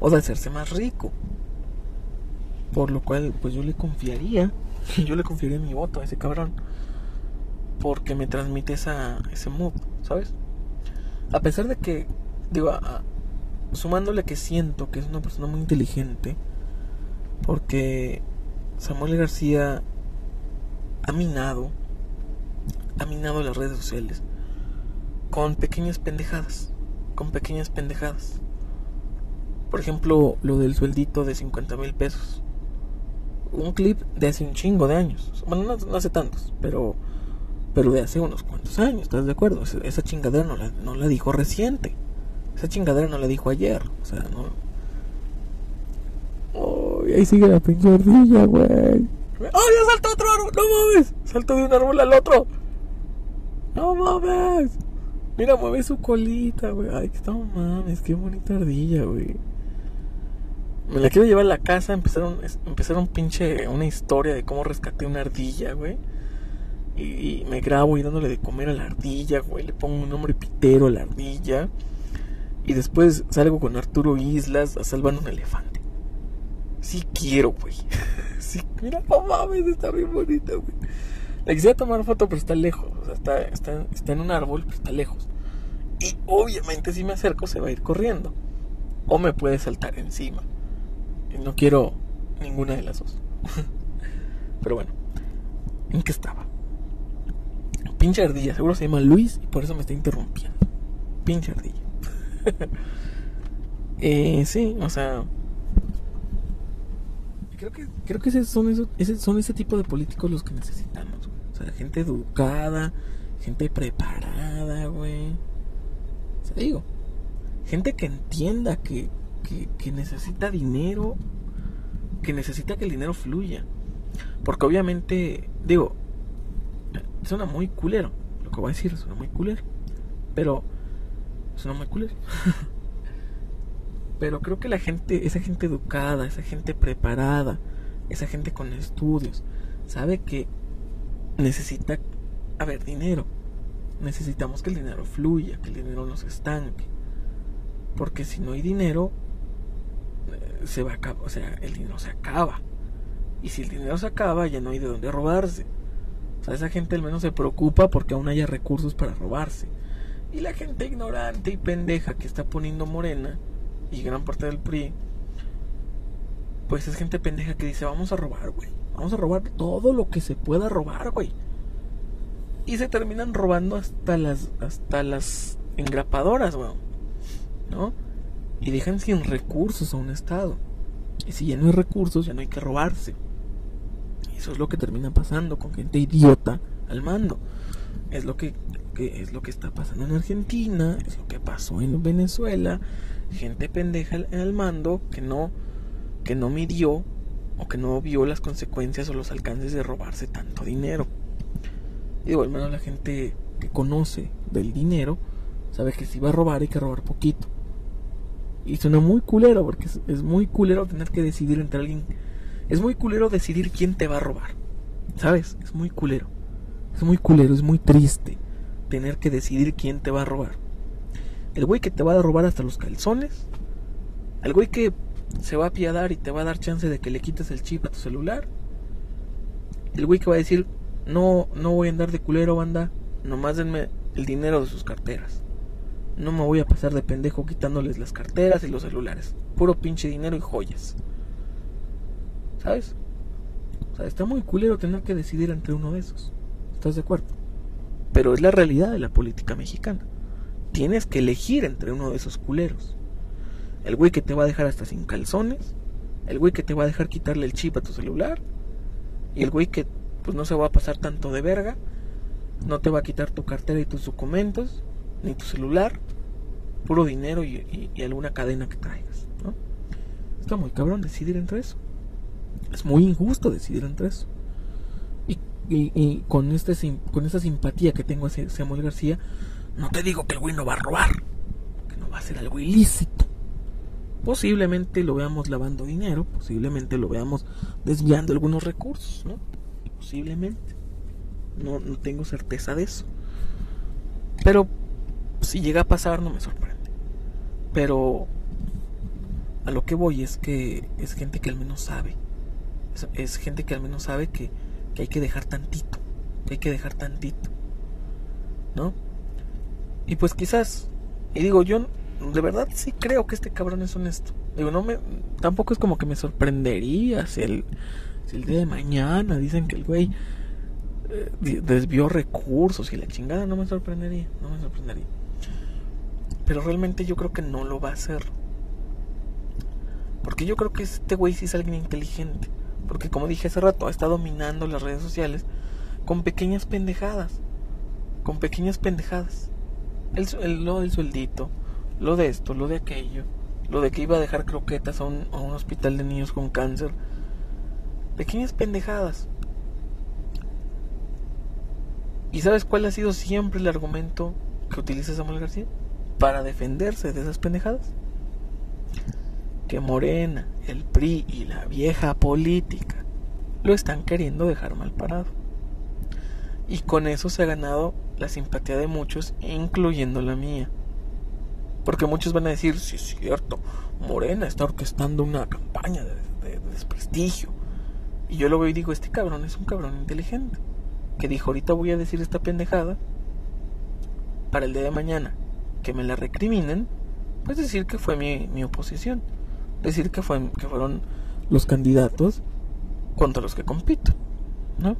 o de hacerse más rico. Por lo cual, pues yo le confiaría, yo le confiaría mi voto a ese cabrón, porque me transmite esa, ese mood, ¿sabes? A pesar de que, digo, sumándole que siento que es una persona muy inteligente, porque Samuel García ha minado, ha minado las redes sociales con pequeñas pendejadas, con pequeñas pendejadas. Por ejemplo, lo del sueldito de 50 mil pesos. Un clip de hace un chingo de años. Bueno, no, hace tantos, pero pero de hace unos cuantos años, ¿estás de acuerdo? Esa, chingadera no la, no la dijo reciente. Esa chingadera no la dijo ayer. O sea, no. Oh, ahí sigue la pinche ardilla, güey. ¡Oh, ya saltó otro árbol! ¡No mames! Saltó de un árbol al otro. ¡No mames! Mira, mueve su colita, güey. Ay, que mames, qué bonita ardilla, güey. Me la quiero llevar a la casa, empezar un pinche, una historia de cómo rescaté una ardilla, güey. Y, me grabo y dándole de comer a la ardilla, güey. Le pongo un nombre pitero a la ardilla. Y después salgo con Arturo Islas a salvar un elefante. Sí quiero, güey. sí, mira, no mames, está bien bonita, güey. Le quisiera tomar foto, pero está lejos. O sea, está, en un árbol, pero está lejos. Y obviamente si me acerco se va a ir corriendo. O me puede saltar encima. Y no quiero ninguna de las dos. pero bueno, ¿en qué estaba? Pinche ardilla, seguro se llama Luis y por eso me está interrumpiendo. Pinche ardilla. eh, sí, o sea. Creo que, creo que son, esos, son ese tipo de políticos los que necesitamos. O sea, gente educada, gente preparada, güey. O digo, gente que entienda que, que, que necesita dinero, que necesita que el dinero fluya. Porque obviamente, digo, suena muy culero. Lo que voy a decir suena muy culero. Pero suena muy culero. Pero creo que la gente, esa gente educada, esa gente preparada, esa gente con estudios, sabe que necesita, a ver, dinero. Necesitamos que el dinero fluya, que el dinero no se estanque. Porque si no hay dinero, eh, se va a acabar, o sea, el dinero se acaba. Y si el dinero se acaba, ya no hay de dónde robarse. O sea, esa gente al menos se preocupa porque aún haya recursos para robarse. Y la gente ignorante y pendeja que está poniendo Morena y gran parte del PRI, pues es gente pendeja que dice, vamos a robar, güey. Vamos a robar todo lo que se pueda robar, güey. Y se terminan robando hasta las, hasta las engrapadoras, güey. ¿No? Y dejan sin recursos a un Estado. Y si ya no hay recursos, ya no hay que robarse. Eso es lo que termina pasando con gente idiota al mando. Es lo que, es lo que está pasando en Argentina, es lo que pasó en Venezuela. Gente pendeja al mando que no, que no midió o que no vio las consecuencias o los alcances de robarse tanto dinero. Digo, al menos la gente que conoce del dinero sabe que si va a robar hay que robar poquito. Y suena muy culero porque es, es muy culero tener que decidir entre alguien es muy culero decidir quién te va a robar. ¿Sabes? Es muy culero. Es muy culero, es muy triste tener que decidir quién te va a robar. El güey que te va a robar hasta los calzones. El güey que se va a apiadar y te va a dar chance de que le quites el chip a tu celular. El güey que va a decir, no, no voy a andar de culero, banda. Nomás denme el dinero de sus carteras. No me voy a pasar de pendejo quitándoles las carteras y los celulares. Puro pinche dinero y joyas. ¿Sabes? O sea, está muy culero tener que decidir entre uno de esos. ¿Estás de acuerdo? Pero es la realidad de la política mexicana. Tienes que elegir entre uno de esos culeros. El güey que te va a dejar hasta sin calzones, el güey que te va a dejar quitarle el chip a tu celular, y el güey que pues no se va a pasar tanto de verga, no te va a quitar tu cartera y tus documentos, ni tu celular, puro dinero y, alguna cadena que traigas, ¿no? Está muy cabrón decidir entre eso. Es muy injusto decidir entre eso. Y, y, con, este, con esta simpatía que tengo hacia Samuel García, no te digo que el güey no va a robar, que no va a hacer algo ilícito. Posiblemente lo veamos lavando dinero, posiblemente lo veamos desviando algunos recursos, ¿no? Posiblemente. No, no tengo certeza de eso. Pero si llega a pasar no me sorprende. Pero a lo que voy es que es gente que al menos sabe es, gente que al menos sabe que, que, hay que dejar tantito, hay que dejar tantito, ¿no? Y pues quizás, y digo, yo de verdad sí creo que este cabrón es honesto. Digo, no me, tampoco es como que me sorprendería si el, si el día de mañana dicen que el güey eh, desvió recursos y la chingada, no me sorprendería, no me sorprendería. Pero realmente yo creo que no lo va a hacer. Porque yo creo que este güey sí es alguien inteligente. Porque como dije hace rato, está dominando las redes sociales con pequeñas pendejadas. Con pequeñas pendejadas. El, lo del sueldito, lo de esto, lo de aquello, lo de que iba a dejar croquetas a un, hospital de niños con cáncer. Pequeñas pendejadas. ¿Y sabes cuál ha sido siempre el argumento que utiliza Samuel García? Para defenderse de esas pendejadas que Morena, el PRI y la vieja política lo están queriendo dejar mal parado. Y con eso se ha ganado la simpatía de muchos, incluyendo la mía. Porque muchos van a decir, sí es cierto, Morena está orquestando una campaña de, desprestigio. Y yo lo veo y digo, este cabrón es un cabrón inteligente. que dijo, ahorita voy a decir esta pendejada, para el día de mañana que me la recriminen, pues decir que fue mi, mi oposición, decir que, fue, que fueron los candidatos contra los que compito, ¿no?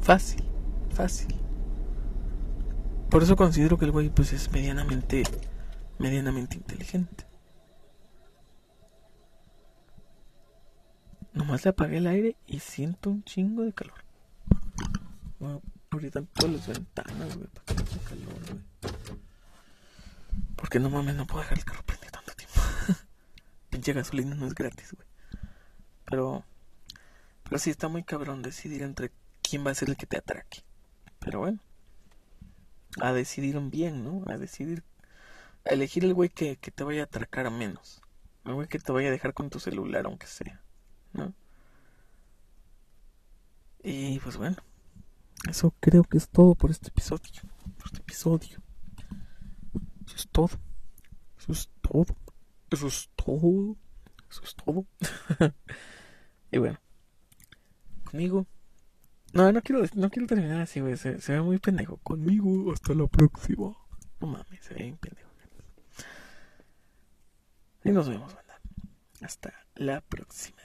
Fácil, fácil. Por eso considero que el güey pues es medianamente, medianamente inteligente. Nomás le apagué el aire y siento un chingo de calor. ahorita todas las ventanas, güey, para que no calor, güey. Porque no mames, no puedo dejar el carro prendido tanto tiempo. Pinche gasolina no es gratis, güey. Pero, pero sí está muy cabrón decidir entre quién va a ser el que te atraque. Pero bueno, a decidir bien, ¿no? A decidir, a elegir el güey que, que te vaya a atracar a menos. El güey que te vaya a dejar con tu celular, aunque sea. ¿no? Y pues bueno, eso creo que es todo por este episodio. Por este episodio. Eso es todo. Eso es todo. Eso es todo. Eso es todo. y bueno, conmigo. No, no quiero, no quiero terminar así, güey. Se, ve muy pendejo. Conmigo, hasta la próxima. No mames, se ve bien pendejo. Y nos vemos, banda. Hasta la próxima.